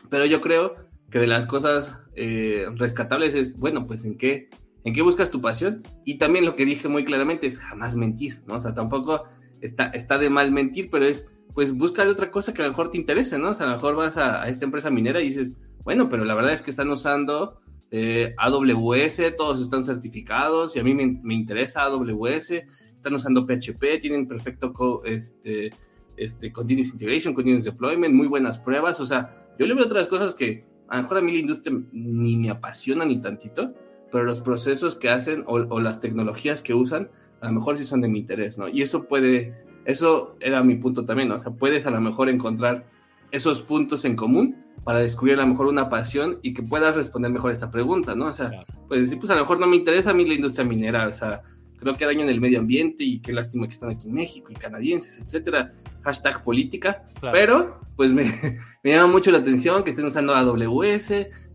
Pero yo creo que de las cosas eh, rescatables es, bueno, pues en qué, en qué buscas tu pasión. Y también lo que dije muy claramente es jamás mentir, ¿no? O sea, tampoco está, está de mal mentir, pero es, pues busca otra cosa que a lo mejor te interese, ¿no? O sea, a lo mejor vas a, esta empresa minera y dices, bueno, pero la verdad es que están usando eh, AWS, todos están certificados y a mí me, me interesa AWS están usando PHP, tienen perfecto este, este, Continuous Integration, Continuous Deployment, muy buenas pruebas. O sea, yo le veo otras cosas que a lo mejor a mí la industria ni me apasiona ni tantito, pero los procesos que hacen o, las tecnologías que usan, a lo mejor sí son de mi interés, ¿no? Y eso puede, eso era mi punto también, ¿no? O sea, puedes a lo mejor encontrar esos puntos en común para descubrir a lo mejor una pasión y que puedas responder mejor esta pregunta, ¿no? O sea, pues, pues a lo mejor no me interesa a mí la industria minera, o sea, creo que dañan el medio ambiente y qué lástima que están aquí en México y canadienses, etcétera. Hashtag política. Pero, pues me, (laughs) me, llama mucho la atención que estén usando AWS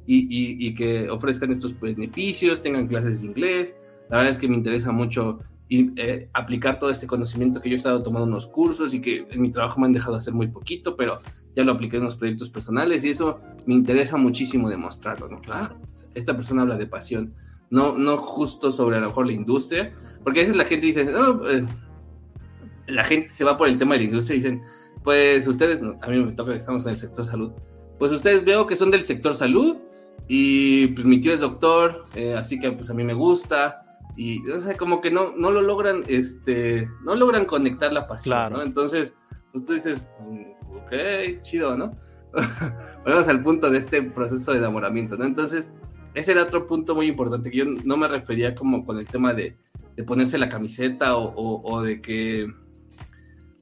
y, y, que ofrezcan estos beneficios, tengan clases de inglés. La verdad es que me interesa mucho eh, aplicar todo este conocimiento que yo he estado tomando unos cursos y que en mi trabajo me han dejado hacer muy poquito, pero ya lo apliqué en unos proyectos personales y eso me interesa muchísimo demostrarlo, ¿no? Claro, esta persona habla de pasión, no, no justo sobre a lo mejor la industria, porque a veces la gente dice, no, eh, la gente se va por el tema de la industria y dicen, pues ustedes, a mí me toca que estamos en el sector salud, pues ustedes veo que son del sector salud y pues mi tío es doctor, eh, así que pues a mí me gusta, y o sea, como que no, no lo logran, este, no logran conectar la pasión, ¿no? Entonces, pues tú dices, ok, chido, ¿no? (laughs) Volvemos al punto de este proceso de enamoramiento, ¿no? Entonces, ese era otro punto muy importante, que yo no me refería como con el tema de, ponerse la camiseta o, o, de que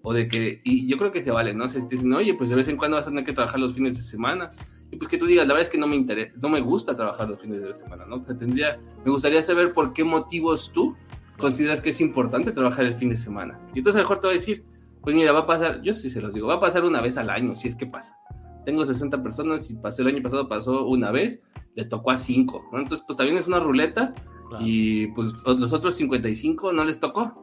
o de que, y yo creo que se vale, ¿no? Se dicen, oye, pues de vez en cuando vas a tener que trabajar los fines de semana, y pues que tú digas, la verdad es que no me interesa, no me gusta trabajar los fines de semana, ¿no? O sea, tendría, me gustaría saber por qué motivos tú consideras que es importante trabajar el fin de semana. Y entonces a lo mejor te voy a decir, pues mira, va a pasar, yo sí se los digo, va a pasar una vez al año, si es que pasa. Tengo 60 personas y pasó el año pasado, pasó una vez, le tocó a 5, ¿no? Entonces, pues también es una ruleta y pues los otros 55 no les tocó.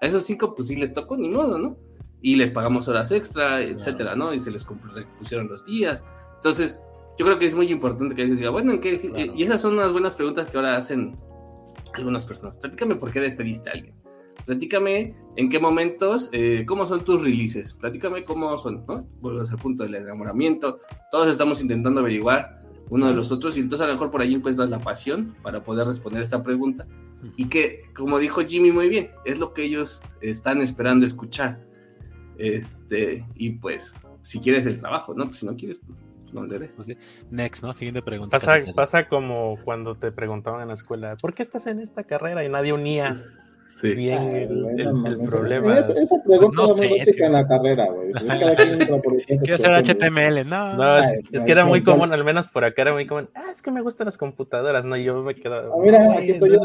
A esos 5, pues sí les tocó, ni modo, ¿no? Y les pagamos horas extra, etcétera, ¿no? Y se les pusieron los días entonces, yo creo que es muy importante que alguien diga, bueno, ¿en qué Y esas son unas buenas preguntas que ahora hacen algunas personas. Platícame por qué despediste a alguien. Platícame en qué momentos, eh, cómo son tus releases. Platícame cómo son, ¿no? Volvemos al punto del enamoramiento. Todos estamos intentando averiguar uno de los otros y entonces a lo mejor por ahí encuentras la pasión para poder responder esta pregunta. Y que, como dijo Jimmy muy bien, es lo que ellos están esperando escuchar. Este, y pues, si quieres el trabajo, ¿no? Pues si no quieres, pues no Next, ¿no? Siguiente pregunta. Pasa, pasa como cuando te preguntaban en la escuela, ¿por qué estás en esta carrera? Y nadie unía bien el, problema. esa, pregunta no, muy básica en la carrera, güey. (laughs) Quiero hacer HTML, no. No, es, que era muy común, al menos por acá era muy común. Ah, es que me gustan las computadoras, no, yo me quedo. Ah, mira, aquí estoy yo,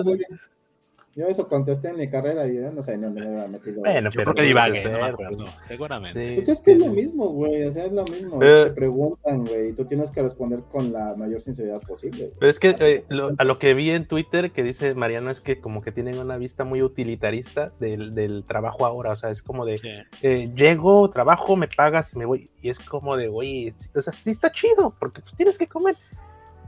yo eso contesté en mi carrera y no sé ni dónde me había metido. Bueno, yo creo que divague, no me acuerdo, seguramente. Pues es que es lo mismo, güey, o sea, es lo mismo. te preguntan, güey, y tú tienes que responder con la mayor sinceridad posible. Pero es que eh, a lo que vi en Twitter que dice Mariano es que como que tienen una vista muy utilitarista del, del trabajo ahora, o sea, es como de, eh, llego, trabajo, me pagas y me voy. Y es como de, oye, o sea, sí está chido, porque tú tienes que comer.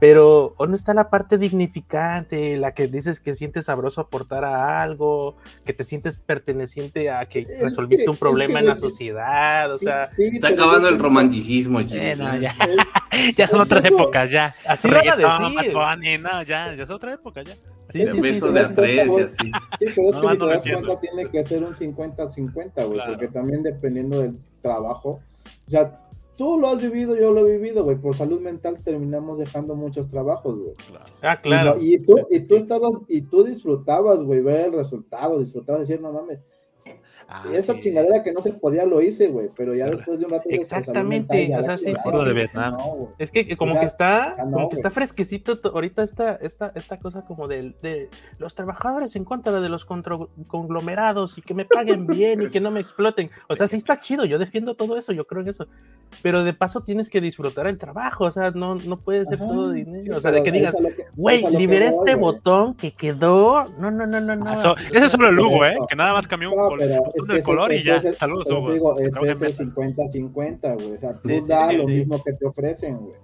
Pero, ¿dónde está la parte dignificante? La que dices que sientes sabroso aportar a algo, que te sientes perteneciente a que resolviste un problema en la sociedad, o sea... está acabando el romanticismo, eh, ya. (laughs) ya son otras épocas, ya. Así van a decir. no, ya, ya es otra época, ya. Sí, sí, beso de atres y así. Sí, pero es que si te das cuenta tiene que ser un 50-50, güey, porque también dependiendo del trabajo, o sea, Tú lo has vivido, yo lo he vivido, güey. Por salud mental terminamos dejando muchos trabajos, güey. Ah, claro. Y, tú, y tú estabas, y tú disfrutabas, güey, ver el resultado, disfrutabas decir, no mames, Ah, esta chingadera que no se podía lo hice, güey, pero ya después de un rato. Exactamente, o sea, sí, sí, de Vietnam. es que como que está, como que está fresquecito ahorita esta, esta, esta cosa como de, de, los trabajadores en contra de los conglomerados y que me paguen bien y que no me exploten. O sea, sí está chido, yo defiendo todo eso, yo creo en eso. Pero de paso tienes que disfrutar el trabajo, o sea, no, no puede ser todo dinero. O sea, de que digas, güey, liberé este botón que quedó. No, no, no, no, no. Ah, ese es solo el Lugo, ¿eh? Que nada más cambió un color de color y ya. Saludos, Hugo. Digo, es ese 50-50, güey. O sea, tú da lo mismo que te ofrecen, güey.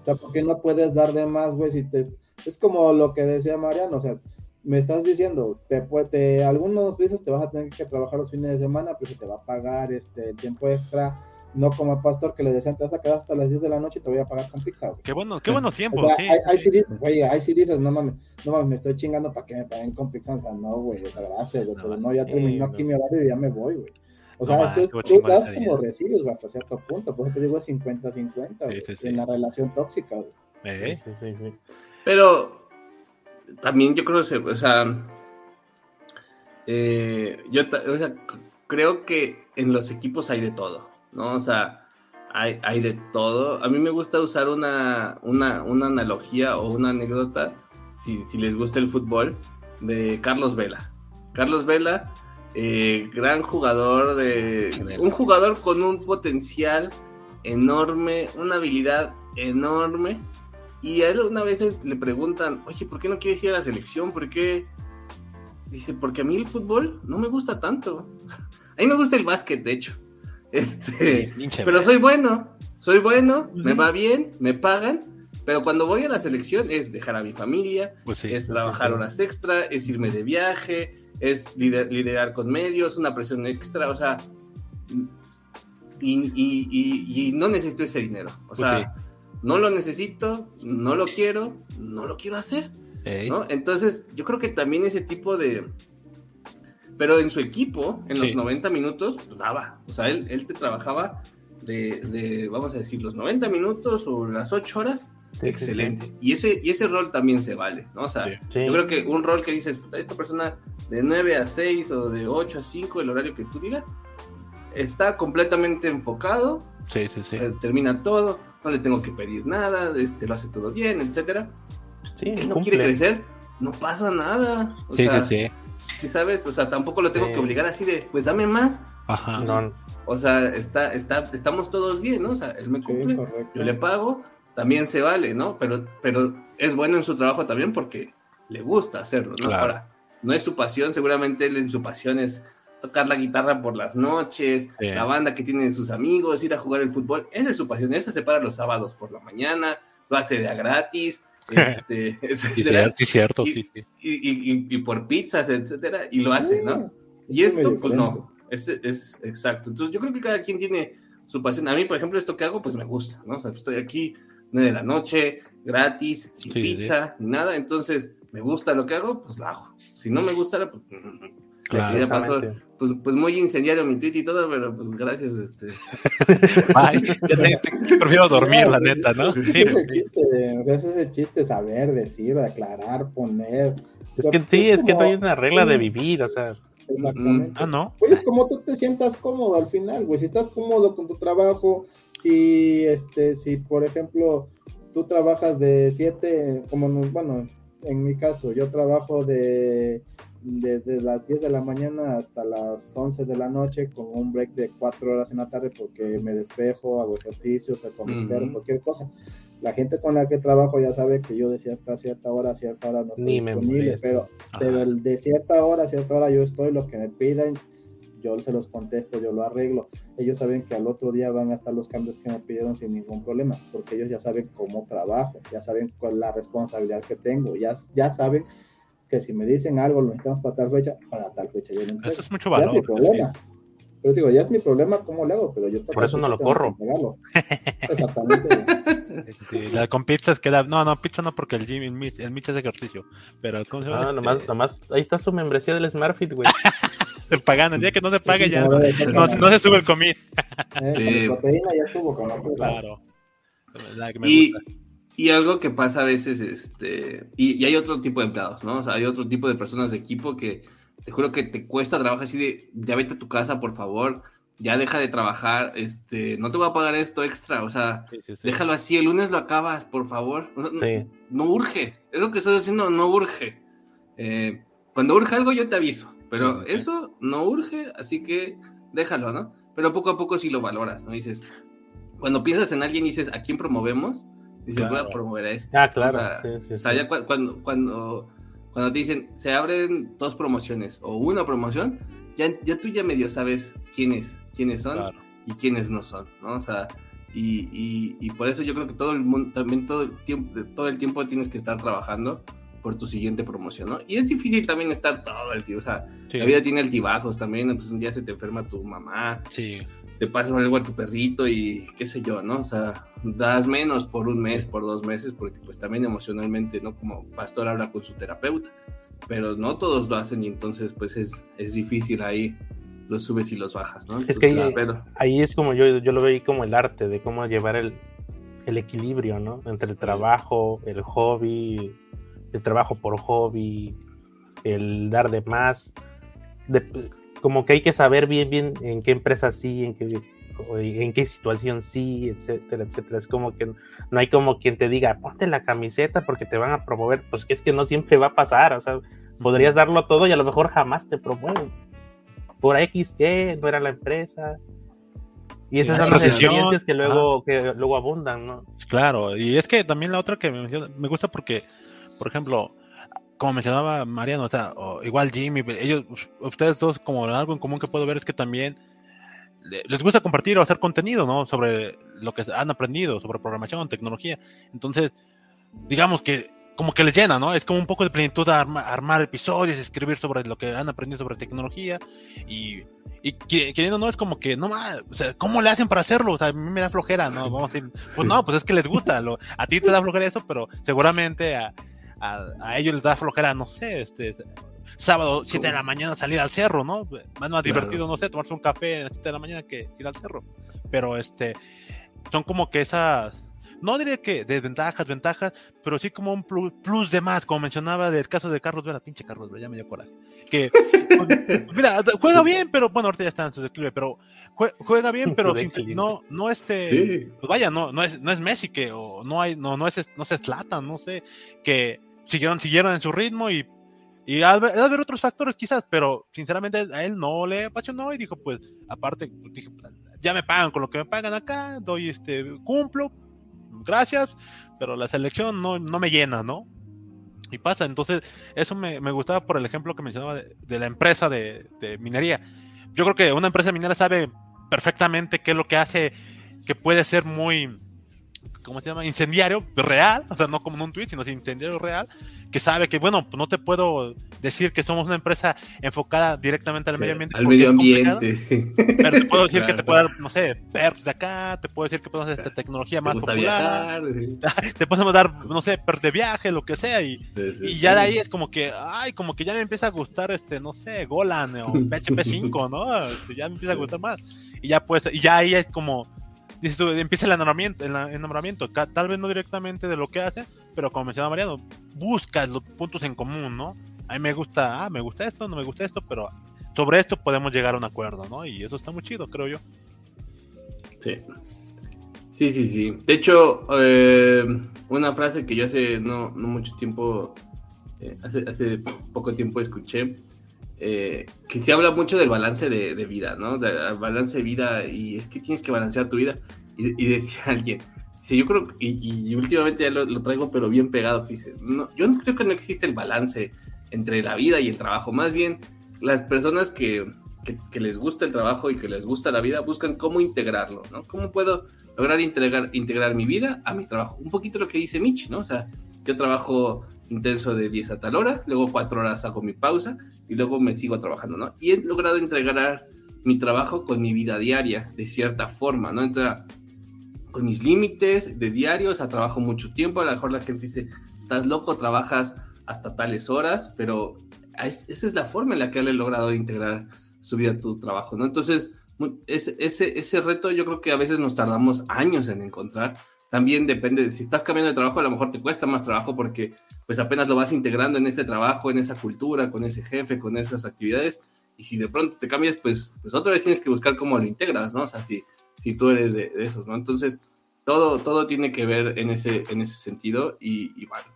O sea, ¿por qué no puedes dar de más, güey? Si te... Es como lo que decía Mariano, o sea, me estás diciendo, te, te, algunos veces te vas a tener que trabajar los fines de semana, pero se te va a pagar este tiempo extra no como a Pastor que le decían, te vas a quedar hasta las 10 de la noche y te voy a pagar con pizza, Qué, bueno, qué buenos tiempos, o sea, Ahí sí dices, güey, ahí sí dices, no mames, no mames, me estoy chingando para que me paguen con pizza, o sea, no, güey, gracias, güey, pero no, ya terminó aquí mi horario y ya me voy, güey. O sea, eso es, tú das como recibes, güey, hasta cierto punto, por eso te digo 50-50, en la relación tóxica, güey. Eh. Sí, sí, sí. Pero también yo creo que, o sea, eh, yo o sea, creo que en los equipos hay de todo, ¿no? O sea, hay, hay de todo. A mí me gusta usar una, una, una analogía o una anécdota, si, si, les gusta el fútbol, de Carlos Vela. Carlos Vela, eh, gran jugador de... Un jugador con un potencial enorme, una habilidad enorme. Y a él una vez le, preguntan, oye, ¿por qué no quieres ir a la selección? ¿Por qué? Dice, porque a mí el fútbol no me gusta tanto. (laughs) A mí me gusta el básquet, de hecho. (laughs) Este, pero soy bueno, soy bueno, me va bien, me pagan, pero cuando voy a la selección es dejar a mi familia, pues es trabajar horas extra, es irme de viaje, es liderar con medios, una presión extra, o sea, y, no necesito ese dinero, o pues sea, no lo necesito, no lo quiero, no lo quiero hacer, ¿no? Entonces, yo creo que también ese tipo de, pero en su equipo, en los 90 minutos, pues daba. O sea, él, él te trabajaba de, vamos a decir, los 90 minutos o las 8 horas. excelente. y, ese, y ese rol también se vale, ¿no? O sea, yo creo que un rol que dices, esta persona de 9 a 6 o de 8 a 5, el horario que tú digas, está completamente enfocado. Sí, sí, sí. Eh, termina todo, no le tengo que pedir nada, este, lo hace todo bien, etcétera. Sí, no quiere crecer, no pasa nada. sí, sí, sí si sabes, o sea, tampoco lo tengo que obligar así de, pues dame más. Ajá. O sea, está, está, estamos todos bien, ¿no? O sea, él me cumple, yo le pago, también se vale, ¿no? Pero, pero es bueno en su trabajo también porque le gusta hacerlo, ¿no? Ahora, no es su pasión, seguramente él en su pasión es tocar la guitarra por las noches, la banda que tienen sus amigos, ir a jugar el fútbol, esa es su pasión, esa se para los sábados por la mañana, lo hace de a gratis, este, cierto, y, Y, por pizzas, etcétera, y lo hace, ¿no? Y esto, pues no, es, es exacto. Entonces yo creo que cada quien tiene su pasión. A mí, por ejemplo, esto que hago, pues me gusta, ¿no? O sea, estoy aquí de la noche, gratis, sin pizza, ni nada, entonces me gusta lo que hago, pues lo hago. Si no me gustara, pues... (laughs) Claro, pasó, pues, pues muy incendiario mi tweet y todo, pero pues gracias, este. (laughs) Ay, prefiero dormir, la neta, ¿no? Sí, ese chiste, o sea, ese es el chiste, saber, decir, aclarar, poner. Es que sí, es que no hay una regla de vivir, o sea. Exactamente. Ah, no. Pues como tú te sientas cómodo al final, güey. Si estás cómodo con tu trabajo, si, este, si por ejemplo, tú trabajas de 7, como, bueno, en mi caso, yo trabajo de desde las 10 de la mañana hasta las 11 de la noche con un break de 4 horas en la tarde porque me despejo, hago ejercicios, o con uh cualquier cosa. La gente con la que trabajo ya sabe que yo de cierta, cierta hora a cierta hora no estoy disponible, pero, pero de cierta hora a cierta hora yo estoy, lo que me piden, yo se los contesto, yo lo arreglo. Ellos saben que al otro día van a estar los cambios que me pidieron sin ningún problema, porque ellos ya saben cómo trabajo, ya saben cuál es la responsabilidad que tengo, ya, ya saben que si me dicen algo, lo necesitamos para tal fecha, para tal fecha. Yo Eso es mucho valor. Ya es mi problema. Pero digo, ya es mi problema cómo le hago, pero yo Por eso no lo corro. (laughs) Exactamente. la, con pizzas queda. No, no, pizza no, porque el gym, el meet, el meet es ejercicio. Pero, ¿cómo se llama? Ah, nomás, nomás, ahí está su membresía del SmartFit, güey. (laughs) pagando, el día que no se pague ya no, no, se sube el comida. Eh, La proteína ya estuvo con otro. Claro. La que me y, gusta. Y algo que pasa a veces, este, y, hay otro tipo de empleados, ¿no? O sea, hay otro tipo de personas de equipo que te juro que te cuesta trabajar así de, ya vete a tu casa, por favor, ya deja de trabajar, este, no te voy a pagar esto extra, o sea, déjalo así, el lunes lo acabas, por favor. no, urge, es lo que estoy diciendo, no urge. Eh, cuando urge algo yo te aviso, pero eso no urge, así que déjalo, ¿no? Pero poco a poco sí lo valoras, ¿no? Dices, cuando piensas en alguien y dices, ¿a quién promovemos? Dices, voy a promover a este. Ah, claro. O sea, ya cuando, cuando, cuando te dicen, se abren dos promociones o una promoción, ya, ya tú ya medio sabes quiénes, quiénes son y quiénes no son, ¿no? O sea, y, y, por eso yo creo que todo el mundo, también todo el tiempo, todo el tiempo tienes que estar trabajando por tu siguiente promoción, ¿no? Y es difícil también estar todo el tiempo, o sea, la vida tiene altibajos también, entonces un día se te enferma tu mamá, sí. te pasa algo a tu perrito y qué sé yo, ¿no? O sea, das menos por un mes, por dos meses, porque pues también emocionalmente, ¿no? Como pastor habla con su terapeuta, pero no todos lo hacen y entonces pues es, es difícil ahí los subes y los bajas, ¿no? es que ahí, ahí, es como yo, yo lo veo como el arte de cómo llevar el, el equilibrio, ¿no? Entre el trabajo, el hobby, el trabajo por hobby, el dar de más. como que hay que saber bien, bien en qué empresa sí, en qué, en qué situación sí, etcétera, etcétera. Es como que no hay como quien te diga, ponte la camiseta porque te van a promover. Pues que es que no siempre va a pasar, o sea, podrías darlo todo y a lo mejor jamás te promueven. Por X, Y, no era la empresa. Y esas son las experiencias que luego, que luego abundan, ¿no? Claro, y es que también la otra que me, me gusta porque, por ejemplo, como mencionaba Mariano, o sea, igual Jimmy, ellos, ustedes dos, como algo en común que puedo ver es que también les gusta compartir o hacer contenido, ¿no? Sobre lo que han aprendido, sobre programación, tecnología. Entonces, digamos que como que les llena, ¿no? Es como un poco de plenitud armar episodios, escribir sobre lo que han aprendido sobre tecnología y, y queriendo, ¿no? Es como que, no más, o sea, ¿cómo le hacen para hacerlo? O sea, a mí me da flojera, ¿no? Vamos a decir, pues no, pues es que les gusta, lo, a ti te da flojera eso, pero seguramente a, a, ellos les da flojera, no sé, este, sábado 7 de la mañana salir al cerro, ¿no? Más, más divertido, no sé, tomarse un café a las 7 de la mañana que ir al cerro. Pero este, son como que esas no diré que desventajas, ventajas, pero sí como un plus, de más, como mencionaba del caso de Carlos Vela, pinche Carlos Vela, ya me dio coraje. Que, pues, (laughs) mira, juega bien, pero bueno, ahorita ya está en su declive, pero juega bien, pero no, no este, pues vaya, no, no es, no es Messi que, o no hay, no, no es, no se Zlatan, no sé, que siguieron, siguieron en su ritmo y y al haber otros factores quizás, pero sinceramente a él no le apasionó y dijo, pues, aparte, pues, dije, ya me pagan con lo que me pagan acá, doy este, cumplo, gracias, pero la selección no, no me llena, ¿no? Y pasa, entonces eso me, me gustaba por el ejemplo que mencionaba de, la empresa de, minería. Yo creo que una empresa minera sabe perfectamente qué es lo que hace que puede ser muy, ¿cómo se llama? Incendiario, real, o sea, no como en un tweet, sino incendiario real, que sabe que, bueno, no te puedo decir que somos una empresa enfocada directamente al medio ambiente. Al medio ambiente. Pero te puedo decir que te puedo dar, no sé, perks de acá, te puedo decir que podemos hacer esta tecnología más popular. (laughs) te podemos dar, no sé, perks de viaje, lo que sea. Y, y ya de ahí es como que, ay, como que ya me empieza a gustar, este, no sé, Golan o (laughs) PHP 5, ¿no? Este, ya me empieza a gustar más. Y ya pues, y ya ahí es como, dices tú, empieza el enamoramiento, el enamoramiento, tal vez no directamente de lo que hace, pero como mencionaba Mariano, buscas los puntos en común, ¿no? A mí me gusta, ah, me gusta esto, no me gusta esto, pero sobre esto podemos llegar a un acuerdo, ¿no? Y eso está muy chido, creo yo. Sí. Sí, sí, sí. De hecho, eh, una frase que yo hace no, no mucho tiempo, eh, hace, hace poco tiempo escuché, eh, que se habla mucho del balance de, vida, ¿no? Del balance de vida y es que tienes que balancear tu vida. Y, y decía (laughs) alguien, Sí, yo creo, y, y últimamente ya lo, traigo, pero bien pegado. Dice, no, yo creo que no existe el balance entre la vida y el trabajo. Más bien, las personas que, que, les gusta el trabajo y que les gusta la vida buscan cómo integrarlo, ¿no? ¿Cómo puedo lograr integrar, integrar mi vida a mi trabajo? Un poquito lo que dice Mitch, ¿no? O sea, yo trabajo intenso de 10 a tal hora, luego 4 horas hago mi pausa y luego me sigo trabajando, ¿no? Y he logrado integrar mi trabajo con mi vida diaria, de cierta forma, ¿no? Entonces, con mis límites de diarios, a trabajo mucho tiempo, a lo mejor la gente dice, estás loco, trabajas hasta tales horas, pero esa es la forma en la que él ha logrado integrar su vida a tu trabajo, ¿no? Entonces, ese, ese, ese reto yo creo que a veces nos tardamos años en encontrar. También depende, de, si estás cambiando de trabajo, a lo mejor te cuesta más trabajo porque pues apenas lo vas integrando en este trabajo, en esa cultura, con ese jefe, con esas actividades. Y si de pronto te cambias, pues, pues otra vez tienes que buscar cómo lo integras, ¿no? O sea, si, si tú eres de, esos, ¿no? Entonces, todo, todo tiene que ver en ese, en ese sentido y, bueno,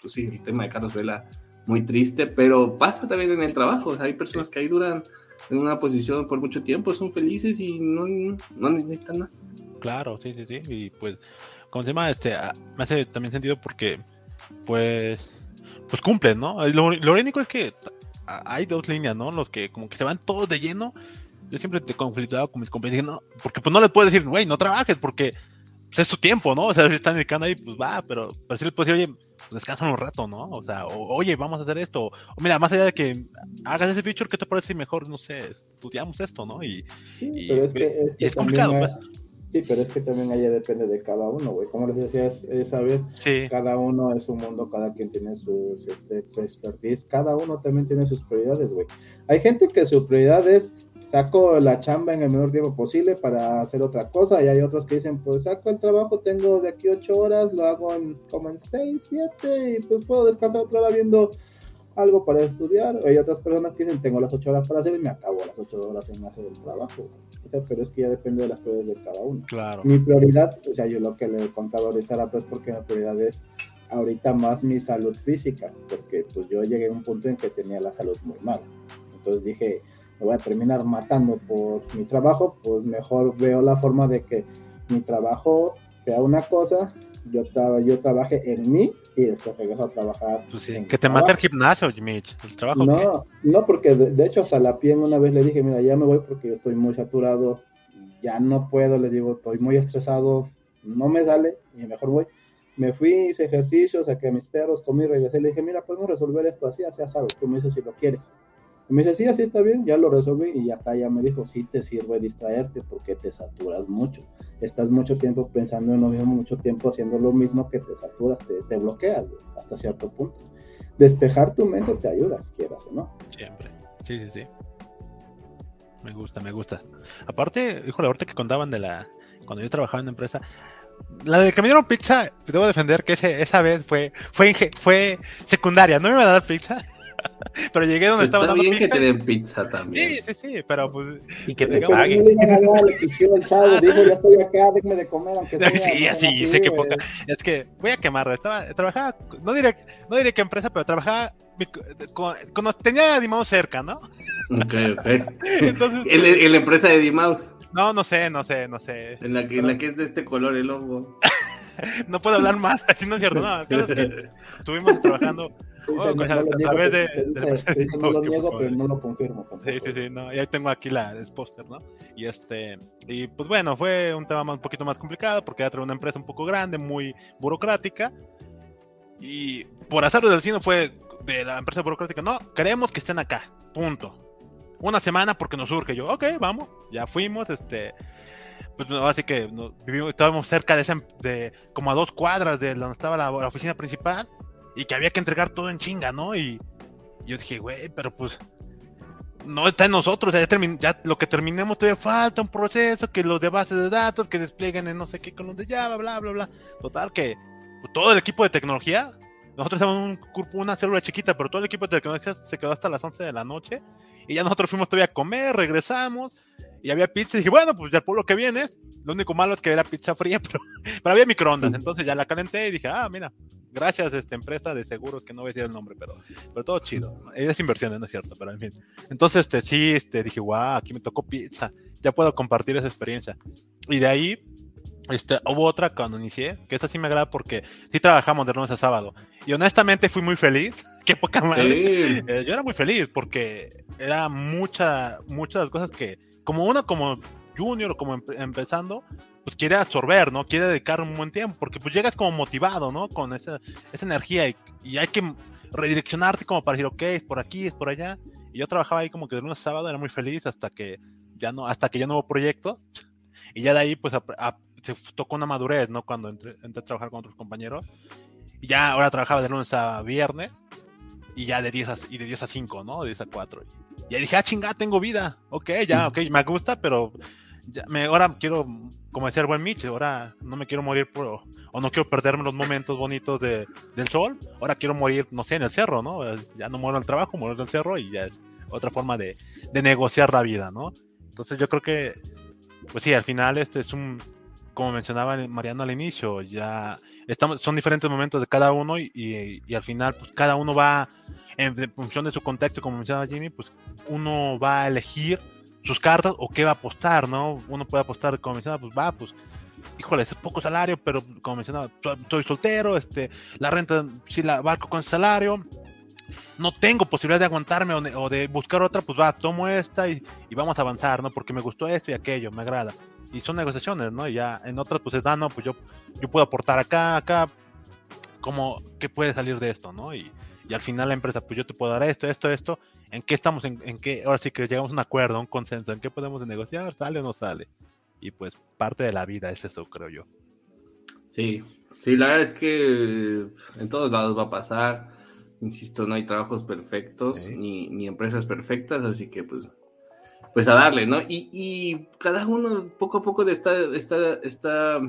pues sí, el tema de Carlos Vela muy triste, pero pasa también en el trabajo, hay personas que ahí duran en una posición por mucho tiempo, son felices y no, no necesitan más. Claro, sí, sí, sí, y pues, como se llama, este, ah, me hace también sentido porque, pues, pues cumplen, ¿no? Lo, lo único es que hay dos líneas, ¿no? Los que como que se van todos de lleno yo siempre te he conflictado con mis compañeros, no, porque pues no les puedo decir, güey, no trabajes, porque pues, es tu tiempo, ¿no? (laughs) O sea, si están dedicando ahí, pues va, pero, pero sí les puedo decir, oye, pues descansa un rato, ¿no? O sea, oye, vamos a hacer esto. O mira, más allá de que hagas ese feature, ¿qué te parece mejor, no sé, estudiamos esto, ¿no? Y, sí, pero es que es, es complicado, pues. Sí, pero es que también allá depende de cada uno, güey. Como les decía esa vez, cada uno es un mundo, cada quien tiene sus, este, su expertise, cada uno también tiene sus prioridades, güey. Hay gente que su prioridad es saco la chamba en el menor tiempo posible para hacer otra cosa y hay otros que dicen pues saco el trabajo tengo de aquí ocho horas lo hago en como en seis siete y pues puedo descansar otra hora viendo algo para estudiar. Hay otras personas que dicen tengo las ocho horas para hacer y me acabo las ocho horas en hacer el trabajo o sea, pero es que ya depende de las prioridades de cada uno. Claro. Mi prioridad o sea yo lo que le he contado a pues porque mi prioridad es ahorita más mi salud física, porque pues yo llegué a un punto en que tenía la salud muy mal. Entonces dije, me voy a terminar matando por mi trabajo, pues mejor veo la forma de que mi trabajo sea una cosa, yo, yo trabaje en mí y después regreso a trabajar. Pues que te mate el gimnasio, Mitch, el trabajo. No, no, porque de, hecho hasta la piel una vez le dije, mira, ya me voy porque yo estoy muy saturado, ya no puedo, le digo, estoy muy estresado, no me sale y mejor voy. Me fui, hice ejercicio, saqué a mis perros, comí, regresé, le dije, mira, podemos resolver esto así, así, así, tú me dices si lo quieres. Me dice, sí, así está bien, ya lo resolví y ya está, ya me dijo, sí te sirve distraerte porque te saturas mucho. Estás mucho tiempo pensando en lo mismo, mucho tiempo haciendo lo mismo que te saturas, te, te bloqueas hasta cierto punto. Despejar tu mente te ayuda, quieras o no. Siempre, sí, sí, sí. Me gusta, me gusta. Aparte, híjole, ahorita que contaban de la, cuando yo trabajaba en la empresa, la de que me dieron pizza, debo defender que ese, esa vez fue, fue, fue secundaria, no me iban a dar pizza. Pero llegué donde estaba dando bien que te den pizza también. Sí, sí, sí, pero pues. Y que te paguen. le exigió el chavo, dijo, ya estoy acá, déjame de comer, aunque sea. (laughs) Sí, así, sé que poca. Es que voy a quemarlo. Estaba, trabajaba, no diré, no diré qué empresa, pero trabajaba cuando tenía a Dimaus cerca, ¿no? Ok, ok. (laughs) Entonces, ¿En, la empresa de Dimaus? No, no sé, no sé, no sé. En la que, en la que es de este color el logo. (laughs) no puedo hablar más, así no es cierto. No, que estuvimos trabajando (laughs) oh, a través de. no (laughs) lo niego, pero no lo confirmo. Sí, sí, sí. No, y ahí tengo aquí la póster, ¿no? Y este. Y pues bueno, fue un tema un poquito más complicado porque era una empresa un poco grande, muy burocrática. Y por hacerlo del destino fue de la empresa burocrática, no, queremos que estén acá, punto una semana porque nos surge. Yo, ok, vamos, ya fuimos, este, pues así que vivimos, estábamos cerca de, ese, de como a dos cuadras de donde estaba la, oficina principal y que había que entregar todo en chinga, ¿no? Y, yo dije, güey, pero pues no está en nosotros, ya, ya, lo que terminemos todavía falta un proceso, que los de bases de datos, que desplieguen en no sé qué con los de Java, bla, bla, bla. Total, que pues, todo el equipo de tecnología, nosotros éramos un una célula chiquita, pero todo el equipo de tecnología se quedó hasta las 11 de la noche y ya nosotros fuimos todavía a comer, regresamos y había pizza. Y dije, bueno, pues ya el pueblo que viene. Lo único malo es que era pizza fría, (laughs) pero, pero había microondas. Entonces ya la calenté y dije, ah, mira, gracias a esta empresa de seguros que no voy a decir el nombre, pero, pero todo chido. Es inversiones, no es cierto, pero en fin. Entonces, este, sí, este, dije, wow, aquí me tocó pizza. Ya puedo compartir esa experiencia. Y de ahí, este, hubo otra cuando inicié, que esta sí me agrada porque sí trabajamos de lunes a sábado. Y honestamente fui muy feliz. (laughs) Qué poca madre. Eh, yo era muy feliz porque era mucha, muchas cosas que, como una como junior como empezando, pues quiere absorber, ¿no? Quiere dedicar un buen tiempo, porque pues llegas como motivado, ¿no? Con esa, esa energía y, y, hay que redireccionarte como para decir, ok, es por aquí, es por allá. Y yo trabajaba ahí como que de lunes a sábado, era muy feliz hasta que ya no, hasta que ya no hubo proyecto. Y ya de ahí pues se tocó una madurez, ¿no? Cuando entré, entré, a trabajar con otros compañeros. Y ya ahora trabajaba de lunes a viernes y ya de 10 a, y de 10 a 5, ¿no? De 10 a 4. Y ahí dije, ah, chingada, tengo vida. Ok, ya, ok, me gusta, pero ya me, ahora quiero, como decía el buen Mitch, ahora no me quiero morir por, o no quiero perderme los momentos bonitos de, del sol. Ahora quiero morir, no sé, en el cerro, ¿no? Ya no muero en el trabajo, muero en el cerro y ya es otra forma de, de negociar la vida, ¿no? Entonces yo creo que, pues sí, al final este es un, como mencionaba Mariano al inicio, ya estamos, son diferentes momentos de cada uno y, y, al final pues cada uno va en, función de su contexto, como mencionaba Jimmy, pues uno va a elegir sus cartas o qué va a apostar, ¿no? Uno puede apostar, como mencionaba, pues va, pues híjole, es poco salario, pero como mencionaba, estoy soltero, este, la renta, si la barco con salario, no tengo posibilidad de aguantarme o de, buscar otra, pues va, tomo esta y, y, vamos a avanzar, ¿no? Porque me gustó esto y aquello, me agrada y son negociaciones, ¿no? Y ya en otras, pues es, ah, no, pues yo, yo puedo aportar acá, acá, como, ¿qué puede salir de esto, ¿no? Y, y al final la empresa, pues yo te puedo dar esto, esto, esto, ¿en qué estamos, en, en qué, ahora sí que llegamos a un acuerdo, a un consenso, ¿en qué podemos negociar? ¿Sale o no sale? Y pues parte de la vida es eso, creo yo. Sí, sí, la verdad es que en todos lados va a pasar. Insisto, no hay trabajos perfectos ni, ni empresas perfectas, así que pues pues a darle, ¿no? Y, y, cada uno poco a poco de esta, esta, esta,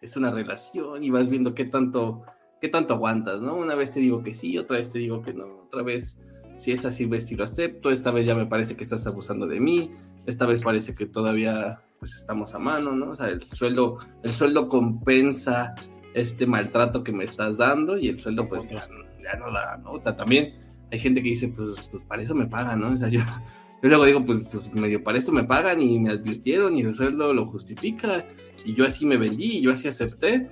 es una relación y vas viendo qué tanto, qué tanto aguantas, ¿no? Una vez te digo que sí, otra vez te digo que no, otra vez, si es así, ves lo acepto, esta vez ya me parece que estás abusando de mí, esta vez parece que todavía pues estamos a mano, ¿no? O sea, el sueldo, el sueldo compensa este maltrato que me estás dando y el sueldo pues ya, no da, ¿no? O sea, también hay gente que dice, pues, pues para eso me pagan, ¿no? O sea, yo, yo luego digo, pues, pues medio para esto me pagan y me advirtieron y el sueldo lo justifica y yo así me vendí y yo así acepté,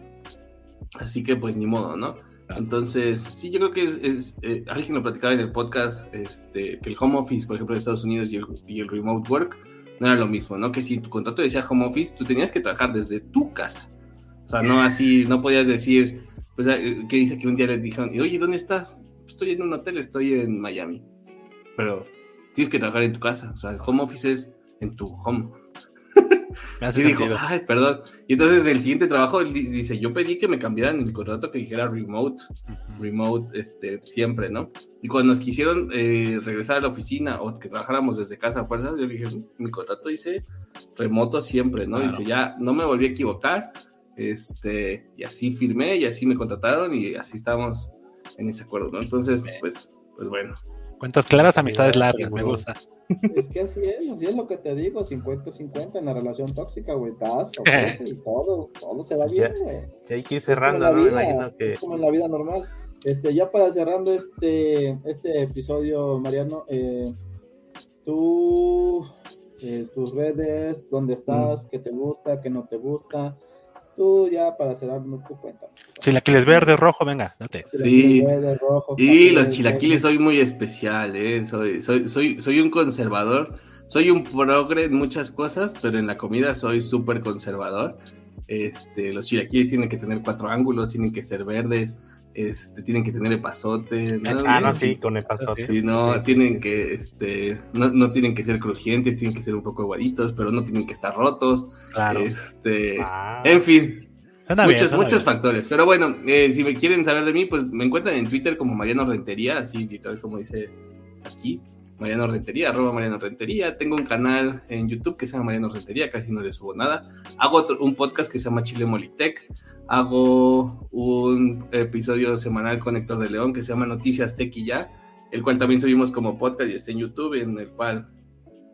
así que pues ni modo, ¿no? Entonces, sí, yo creo que es, eh, alguien lo platicaba en el podcast, este, que el home office, por ejemplo, de Estados Unidos y el, y el remote work no era lo mismo, ¿no? Que si tu contrato decía home office, tú tenías que trabajar desde tu casa. O sea, no así, no podías decir, pues, eh, que dice que un día le dijeron, oye, ¿dónde estás? Estoy en un hotel, estoy en Miami. Pero tienes que trabajar en tu casa. O sea, el home office es en tu home. (laughs) y dijo, ay, perdón. Y entonces en el siguiente trabajo él dice, yo pedí que me cambiaran el contrato que dijera remote, remote, este, siempre, ¿no? Y cuando nos quisieron eh, regresar a la oficina o que trabajáramos desde casa a fuerzas, yo dije, mi contrato dice remoto siempre, ¿no? Dice, ya no me volví a equivocar, este, y así firmé y así me contrataron y así estamos en ese acuerdo, ¿no? Entonces, pues, pues bueno. Cuentas claras, amistades largas, me gusta. Es que así es, así es lo que te digo, 50-50 en la relación tóxica, güey, estás, (laughs) y todo, todo se va bien, güey. hay que ir cerrando, ¿no? Es como en la vida normal. Este, ya para cerrando este, este episodio, Mariano, eh, tú, eh, tus redes, dónde estás, mm. qué te gusta, qué no te gusta, tú ya para cerrar tu cuenta. Chilaquiles verde, rojo, venga, date. Sí. y los chilaquiles soy muy especial, ¿eh? Soy, soy, soy, soy un conservador. Soy un progre en muchas cosas, pero en la comida soy súper conservador. Este, los chilaquiles tienen que tener cuatro ángulos, tienen que ser verdes, este, tienen que tener epazote. ¿no? Ah, no, sí, con epazote. Sí, no, tienen que, este, no, no, tienen que ser crujientes, tienen que ser un poco aguaditos, pero no tienen que estar rotos. Claro. Este, ah. en fin. muchos, muchos factores. Pero bueno, eh, si me quieren saber de mí, pues me encuentran en Twitter como Mariano Rentería, así literal como dice aquí. Mariano Rentería, arroba Mariano Rentería. Tengo un canal en YouTube que se llama Mariano Rentería, casi no le subo nada. Hago un podcast que se llama Chile Molitech hago un episodio semanal con Héctor de León que se llama Noticias Tech y ya, el cual también subimos como podcast y está en YouTube, en el cual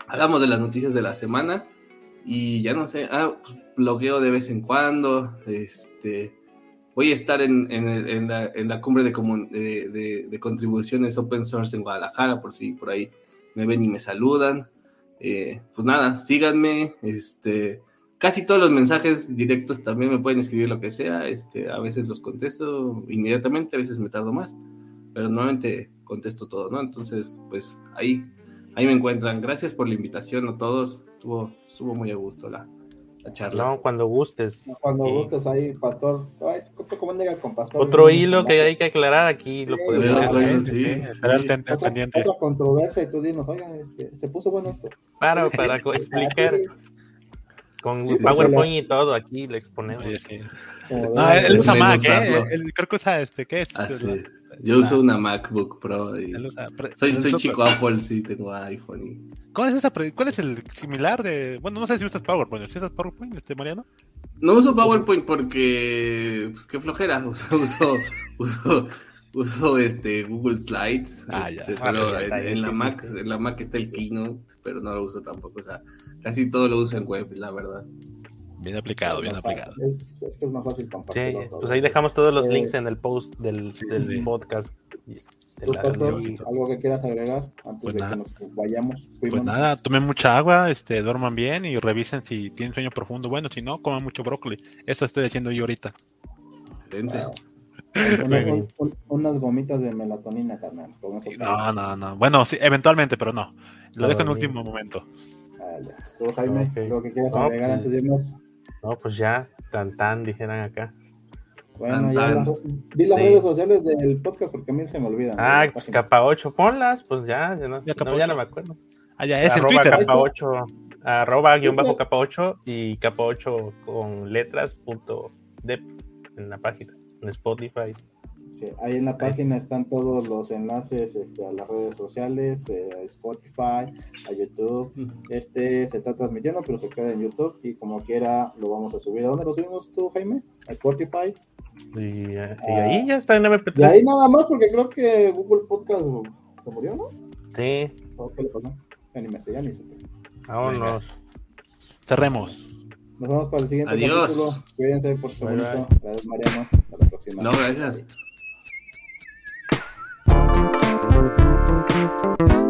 hablamos de las noticias de la semana y ya no sé, ah, pues, blogueo de vez en cuando, este, voy a estar en, en, la, en la, cumbre de, de, de, contribuciones open source en Guadalajara, por si por ahí me ven y me saludan. Eh, pues nada, síganme, este, casi todos los mensajes directos también me pueden escribir lo que sea. Este, a veces los contesto inmediatamente, a veces me tardo más, pero normalmente contesto todo, ¿no? Entonces, pues ahí, ahí me encuentran. Gracias por la invitación a todos. Estuvo, estuvo muy a gusto la, la charla. No, cuando gustes. cuando gustes ahí, Pastor. Ay, ¿cómo con Pastor? Otro hilo que hay que aclarar aquí. Lo podemos sí, sí, pendiente. Otra controversia y tú dinos, oiga, este, se puso bueno esto. Claro, para explicar. Con PowerPoint y todo, aquí le exponemos. No, él usa Mac, ¿eh? creo que usa este, ¿qué es? Ah, Yo uso una MacBook Pro. Y... soy soy chico Apple, sí, tengo iPhone. Y... ¿Cuál, es esa ¿Cuál es el similar de.? Bueno, no sé si usas PowerPoint. ¿Sí usas PowerPoint, este Mariano? No uso PowerPoint porque. Pues qué flojera. (laughs) Uso, uso, uso, uso este, Google Slides. Ah, ya. Este, pero en, la Mac, en la Mac está el Keynote, pero no lo uso tampoco. O sea, Casi todo lo uso en web, la verdad. Bien aplicado, bien aplicado. Es que es más fácil compartir. Sí, pues ahí dejamos todos los links en el post del, del podcast. ¿Algo que quieras agregar antes pues de que nos vayamos? Pues nada, tomen mucha agua, este, duerman bien y revisen si tienen sueño profundo. Bueno, si no, coman mucho brócoli. Eso estoy diciendo yo ahorita. (laughs) unas gomitas de melatonina, carnal. No, no, no. Bueno, sí, eventualmente, pero no. Lo dejo en último momento. ¿Tú, Jaime, lo que quieras agregar pues, antes de irnos? No, pues ya, tan tan, dijeran acá. Bueno, ya di las redes sociales del podcast porque a mí se me olvidan. Ah, pues capa 8, ponlas, pues ya, ya no, ya no, me acuerdo. Ah, ya, es arroba el Twitter. Capa 8, arroba guion bajo capa 8 y capa 8 con letras punto dep en la página, en Spotify, ahí en la página están todos los enlaces este, a las redes sociales, eh, a Spotify, a YouTube. Este se está transmitiendo, pero se queda en YouTube y como quiera lo vamos a subir. ¿A dónde lo subimos tú, Jaime? ¿A Spotify? Y, eh, ahí ya está en MP3. Y ahí nada más porque creo que Google Podcast se murió, ¿no? Sí. ¿Qué le pasó? Ya ni me sé, ya ni sé. Vámonos. Cerremos. Nos vemos para el siguiente Adiós. capítulo. Cuídense por su. Gracias, Mariano. Hasta la próxima. No, gracias. Thank you.